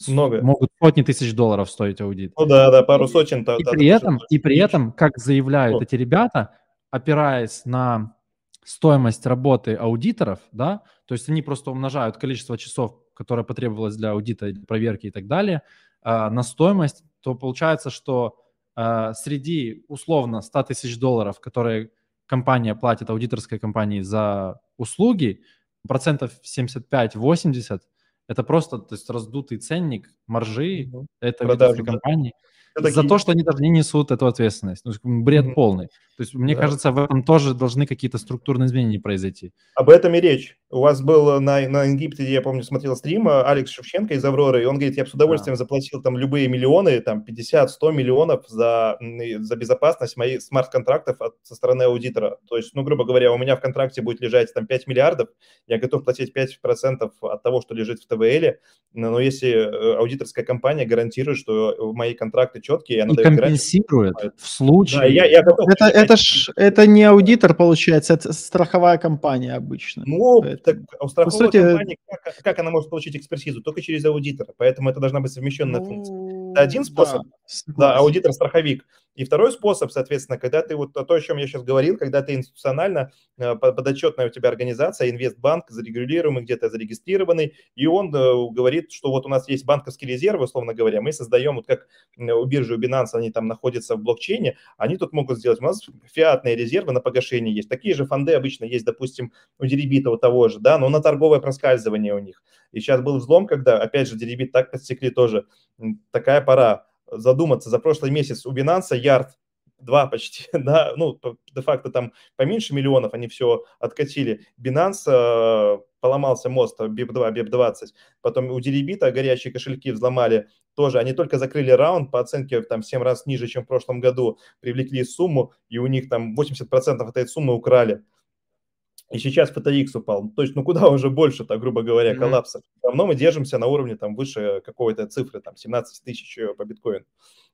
много. Могут сотни тысяч долларов стоить аудит. Ну да, да, пару сотен. И, да, при, этом, и при этом, как заявляют вот. эти ребята, опираясь на стоимость работы аудиторов, да, то есть они просто умножают количество часов, которое потребовалось для аудита, проверки и так далее, э, на стоимость, то получается, что э, среди условно 100 тысяч долларов, которые компания платит аудиторской компании за услуги, процентов 75-80 это просто то есть, раздутый ценник маржи угу. этой Продажи, компании. Да. За то, что они даже не несут эту ответственность. Ну, бред угу. полный. То есть, мне да. кажется, в этом тоже должны какие-то структурные изменения произойти. Об этом и речь. У вас был на, на Египте, я помню, смотрел стрим а, Алекс Шевченко из «Авроры», и он говорит, я бы с удовольствием да. заплатил там любые миллионы, там 50-100 миллионов за, за безопасность моих смарт-контрактов от, со стороны аудитора. То есть, ну, грубо говоря, у меня в контракте будет лежать там 5 миллиардов, я готов платить 5% от того, что лежит в ТВЛ, но если э, аудиторская компания гарантирует, что мои контракты четкие, она и компенсирует гарантию, в случае... Да, я, я готов это, это, ж, это не аудитор, получается, это страховая компания обычно. Ну, так, у страховой сути... компании, как, как она может получить экспертизу? Только через аудитора. Поэтому это должна быть совмещенная ну, функция. Это один способ. Да, да аудитор-страховик. И второй способ, соответственно, когда ты вот то, о чем я сейчас говорил, когда ты институционально э, подотчетная у тебя организация, инвестбанк, зарегулируемый, где-то зарегистрированный, и он э, говорит, что вот у нас есть банковские резервы, условно говоря, мы создаем, вот как у биржи, у Binance, они там находятся в блокчейне, они тут могут сделать, у нас фиатные резервы на погашение есть, такие же фонды обычно есть, допустим, у Дерибита у того же, да, но на торговое проскальзывание у них. И сейчас был взлом, когда, опять же, Дерибит так подсекли тоже, такая пора, задуматься, за прошлый месяц у Binance ярд два почти, да, ну, де-факто там поменьше миллионов они все откатили. Binance э, поломался мост BIP2, BIP20, потом у Дерибита горячие кошельки взломали, тоже они только закрыли раунд по оценке там 7 раз ниже, чем в прошлом году, привлекли сумму, и у них там 80% этой суммы украли. И сейчас FTX упал. То есть, ну куда уже больше, так грубо говоря, mm-hmm. коллапсов. Давно мы держимся на уровне там выше какой-то цифры, там 17 тысяч э, по биткоину.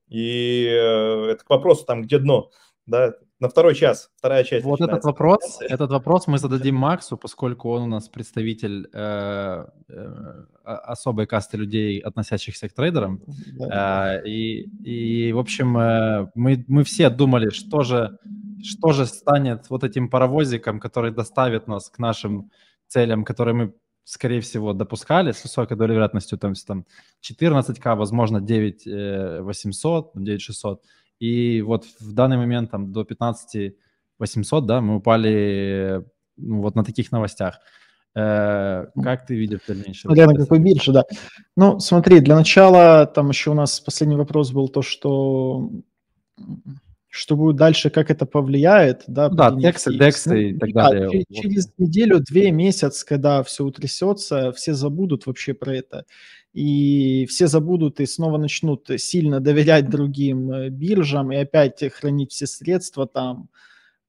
И э, это к вопросу там, где дно, да, на второй час, вторая часть. Вот этот вопрос, этот вопрос мы зададим Максу, поскольку он у нас представитель э, э, особой касты людей, относящихся к трейдерам. Да. Э, и, и, в общем, э, мы, мы все думали, что же, что же станет вот этим паровозиком, который доставит нас к нашим целям, которые мы скорее всего, допускали с высокой долей вероятностью, там, там 14к, возможно, 9800, 9600. И вот в данный момент там до 15 800, да, мы упали ну, вот на таких новостях. Э, как ты видишь дальнейшее? Смотря на какой бирже, да. Ну, смотри, для начала там еще у нас последний вопрос был то, что что будет дальше, как это повлияет, да? Да, тексты, ну, и так далее. Через, вот. через неделю, две месяц, когда все утрясется, все забудут вообще про это и все забудут и снова начнут сильно доверять другим э, биржам и опять хранить все средства там.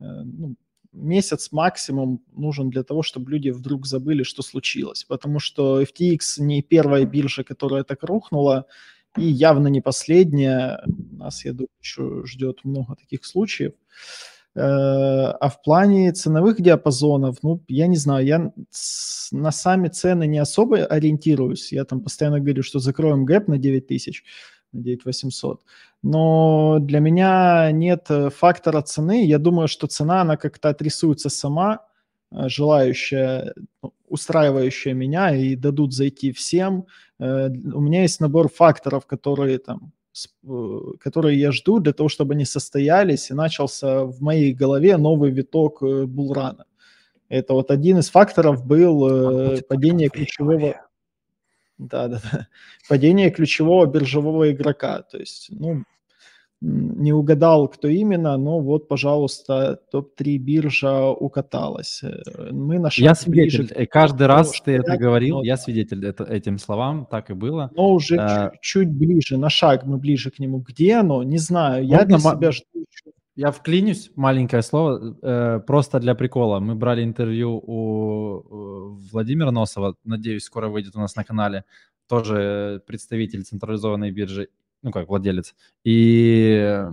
Э, ну, месяц максимум нужен для того, чтобы люди вдруг забыли, что случилось. Потому что FTX не первая биржа, которая так рухнула, и явно не последняя. Нас, я думаю, еще ждет много таких случаев. Э, а в плане ценовых диапазонов, ну, я не знаю, я на сами цены не особо ориентируюсь. Я там постоянно говорю, что закроем гэп на 9 тысяч, на 9800. Но для меня нет э, фактора цены. Я думаю, что цена, она как-то отрисуется сама, желающая, ну, устраивающая меня, и дадут зайти всем. У меня есть набор факторов, которые там Э, которые я жду для того, чтобы они состоялись, и начался в моей голове новый виток э, булрана. Это вот один из факторов был э, падение ключевого... Да, да, да. Падение ключевого биржевого игрока. То есть, ну, не угадал, кто именно, но вот, пожалуйста, топ-3 биржа укаталась. Э, мы на Я свидетель. Ближе, Каждый раз ты это говорил, но... я свидетель это, этим словам, так и было. Но уже а... чуть, чуть ближе, на шаг мы ближе к нему. Где оно? Не знаю. Я для себя жду я вклинюсь, маленькое слово, э, просто для прикола. Мы брали интервью у Владимира Носова, надеюсь, скоро выйдет у нас на канале, тоже представитель централизованной биржи ну как владелец, и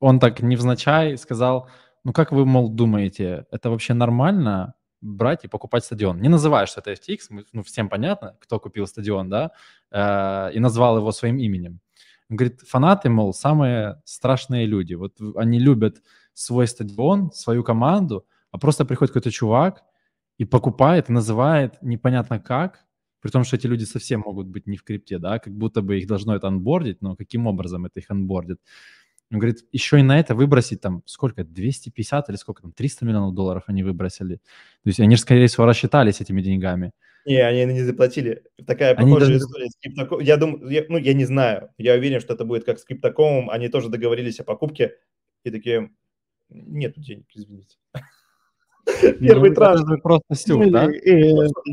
он так невзначай сказал, ну как вы, мол, думаете, это вообще нормально брать и покупать стадион? Не называя, что это FTX, мы, ну всем понятно, кто купил стадион, да, э, и назвал его своим именем. Он говорит, фанаты, мол, самые страшные люди. Вот они любят свой стадион, свою команду, а просто приходит какой-то чувак и покупает, называет непонятно как, при том, что эти люди совсем могут быть не в крипте, да, как будто бы их должно это анбордить, но каким образом это их анбордит? Он говорит, еще и на это выбросить там сколько, 250 или сколько там, 300 миллионов долларов они выбросили. То есть они же, скорее всего, рассчитались этими деньгами. Не, они не заплатили. Такая похожая даже... история с Криптоком. Я думаю, я, ну, я не знаю. Я уверен, что это будет как с Криптокомом. Они тоже договорились о покупке и такие, нет денег, извините. Первый ну, транш. просто стюк, да?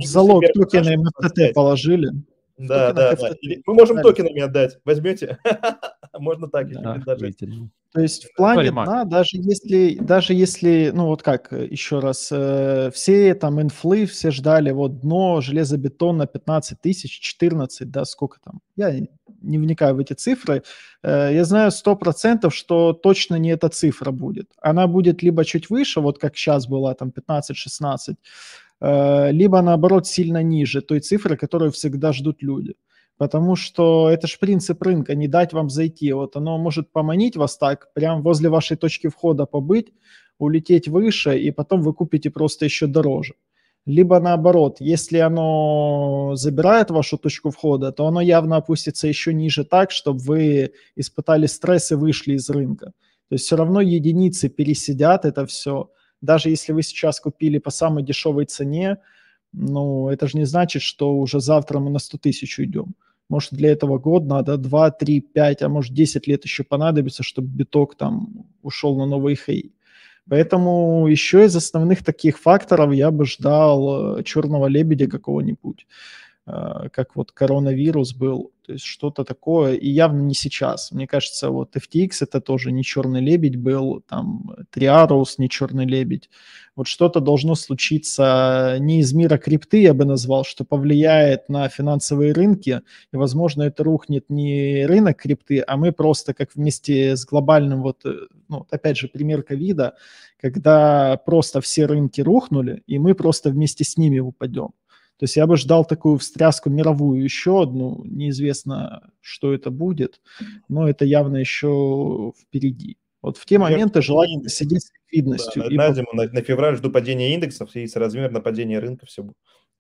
залог токены МФТ положили. Да, да, да. Мы можем токенами отдать. Возьмете? Можно так, если предложить. То есть в плане дна, даже если, даже если, ну вот как, еще раз, э, все там инфлы, все ждали вот дно железобетона 15 тысяч, 14, да, сколько там, я не вникаю в эти цифры, э, я знаю 100%, что точно не эта цифра будет. Она будет либо чуть выше, вот как сейчас была, там 15-16, э, либо наоборот сильно ниже той цифры, которую всегда ждут люди. Потому что это же принцип рынка, не дать вам зайти. Вот оно может поманить вас так, прям возле вашей точки входа побыть, улететь выше, и потом вы купите просто еще дороже. Либо наоборот, если оно забирает вашу точку входа, то оно явно опустится еще ниже так, чтобы вы испытали стресс и вышли из рынка. То есть все равно единицы пересидят это все. Даже если вы сейчас купили по самой дешевой цене, ну, это же не значит, что уже завтра мы на 100 тысяч уйдем. Может, для этого год надо 2, 3, 5, а может 10 лет еще понадобится, чтобы биток там ушел на новый хей. Поэтому еще из основных таких факторов я бы ждал э, черного лебедя какого-нибудь. Э, как вот коронавирус был, то есть что-то такое, и явно не сейчас. Мне кажется, вот FTX это тоже не черный лебедь был, там Triarus не черный лебедь. Вот что-то должно случиться не из мира крипты, я бы назвал, что повлияет на финансовые рынки, и, возможно, это рухнет не рынок крипты, а мы просто как вместе с глобальным, вот, э, ну, опять же, пример ковида, когда просто все рынки рухнули, и мы просто вместе с ними упадем. То есть я бы ждал такую встряску мировую еще одну, неизвестно, что это будет, но это явно еще впереди. Вот в те моменты желательно сидеть с ликвидностью. Да, и на, зиму, на, на февраль жду падения индексов и соразмерно падения рынка все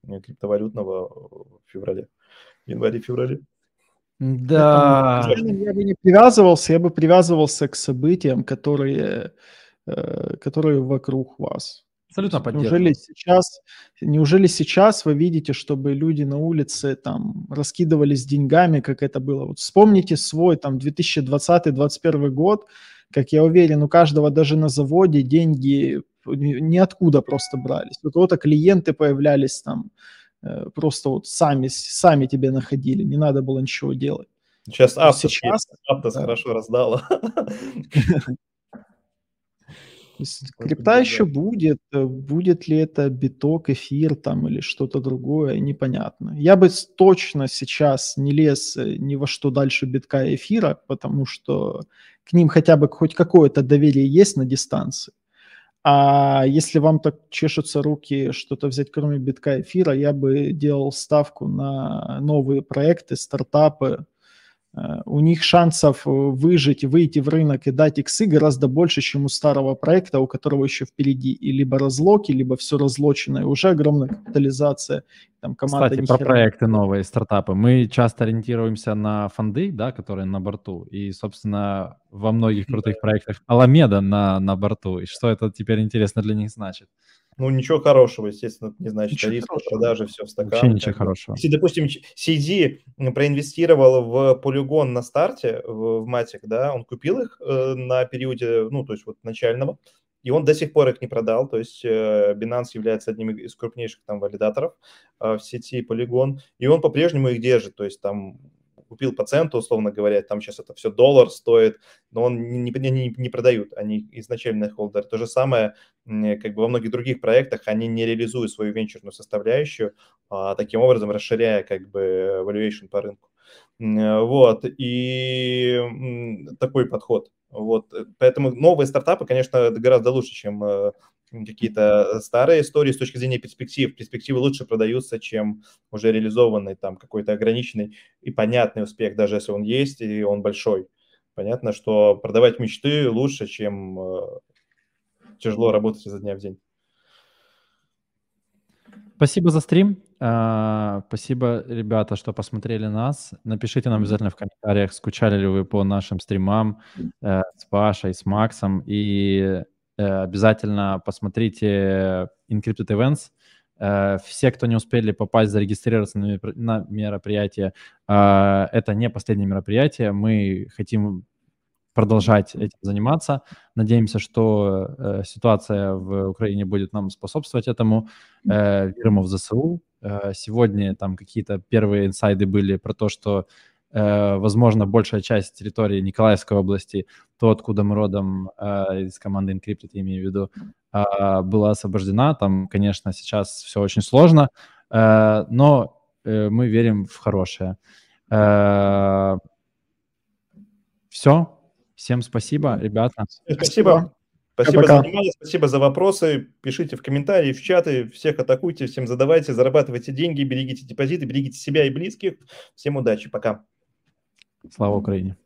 криптовалютного в феврале, январе-феврале. Да. Я бы не привязывался, я бы привязывался к событиям, которые, э, которые вокруг вас. Абсолютно поддерживаю. Неужели сейчас, неужели сейчас вы видите, чтобы люди на улице там раскидывались деньгами, как это было? Вот вспомните свой там 2020-2021 год, как я уверен, у каждого даже на заводе деньги ниоткуда просто брались. У кого-то клиенты появлялись там, э, просто вот сами, сами тебе находили, не надо было ничего делать. Сейчас Аптос, сейчас, Аптос да. хорошо раздала. крипта еще будет. Э, будет ли это биток, эфир там или что-то другое, непонятно. Я бы точно сейчас не лез э, ни во что дальше битка и эфира, потому что к ним хотя бы хоть какое-то доверие есть на дистанции. А если вам так чешутся руки что-то взять, кроме битка эфира, я бы делал ставку на новые проекты, стартапы, у них шансов э, выжить, выйти в рынок и дать иксы гораздо больше, чем у старого проекта, у которого еще впереди и либо разлоки, либо все разлочено, и уже огромная капитализация. Там команда Кстати, про проекты новые, стартапы. Мы часто ориентируемся на фонды, да, которые на борту, и, собственно, во многих крутых проектах Аламеда на, на борту. И что это теперь интересно для них значит? Ну, ничего хорошего, естественно, не значит. Ничего риск, продажи, все в стакан. Вообще ничего хорошего. Если, допустим, CD проинвестировал в полигон на старте, в, в Matic, да, он купил их э, на периоде, ну, то есть вот начального, и он до сих пор их не продал, то есть э, Binance является одним из крупнейших там валидаторов э, в сети Polygon, и он по-прежнему их держит, то есть там купил по центу, условно говоря, там сейчас это все доллар стоит, но он не, не, не, продают, они изначально холдер. То же самое, как бы во многих других проектах, они не реализуют свою венчурную составляющую, а, таким образом расширяя как бы valuation по рынку. Вот, и такой подход. Вот, поэтому новые стартапы, конечно, гораздо лучше, чем э, какие-то старые истории с точки зрения перспектив. Перспективы лучше продаются, чем уже реализованный там какой-то ограниченный и понятный успех, даже если он есть и он большой. Понятно, что продавать мечты лучше, чем э, тяжело работать изо дня в день. Спасибо за стрим. Uh, спасибо, ребята, что посмотрели нас. Напишите нам обязательно в комментариях, скучали ли вы по нашим стримам uh, с Пашей, с Максом. И Э, обязательно посмотрите Encrypted Events. Э, все, кто не успели попасть, зарегистрироваться на мероприятие, э, это не последнее мероприятие. Мы хотим продолжать этим заниматься. Надеемся, что ситуация в Украине будет нам способствовать этому. Верим в ЗСУ. Сегодня там какие-то первые инсайды были про то, что Э, возможно, большая часть территории Николаевской области, то, откуда мы родом э, из команды Encrypted, я имею в виду, э, была освобождена. Там, конечно, сейчас все очень сложно, но мы верим в хорошее. Все. Всем спасибо, ребята. Спасибо. Спасибо Пока. за внимание, спасибо за вопросы. Пишите в комментарии, в чаты, всех атакуйте, всем задавайте, зарабатывайте деньги, берегите депозиты, берегите себя и близких. Всем удачи, пока. Слава Украине!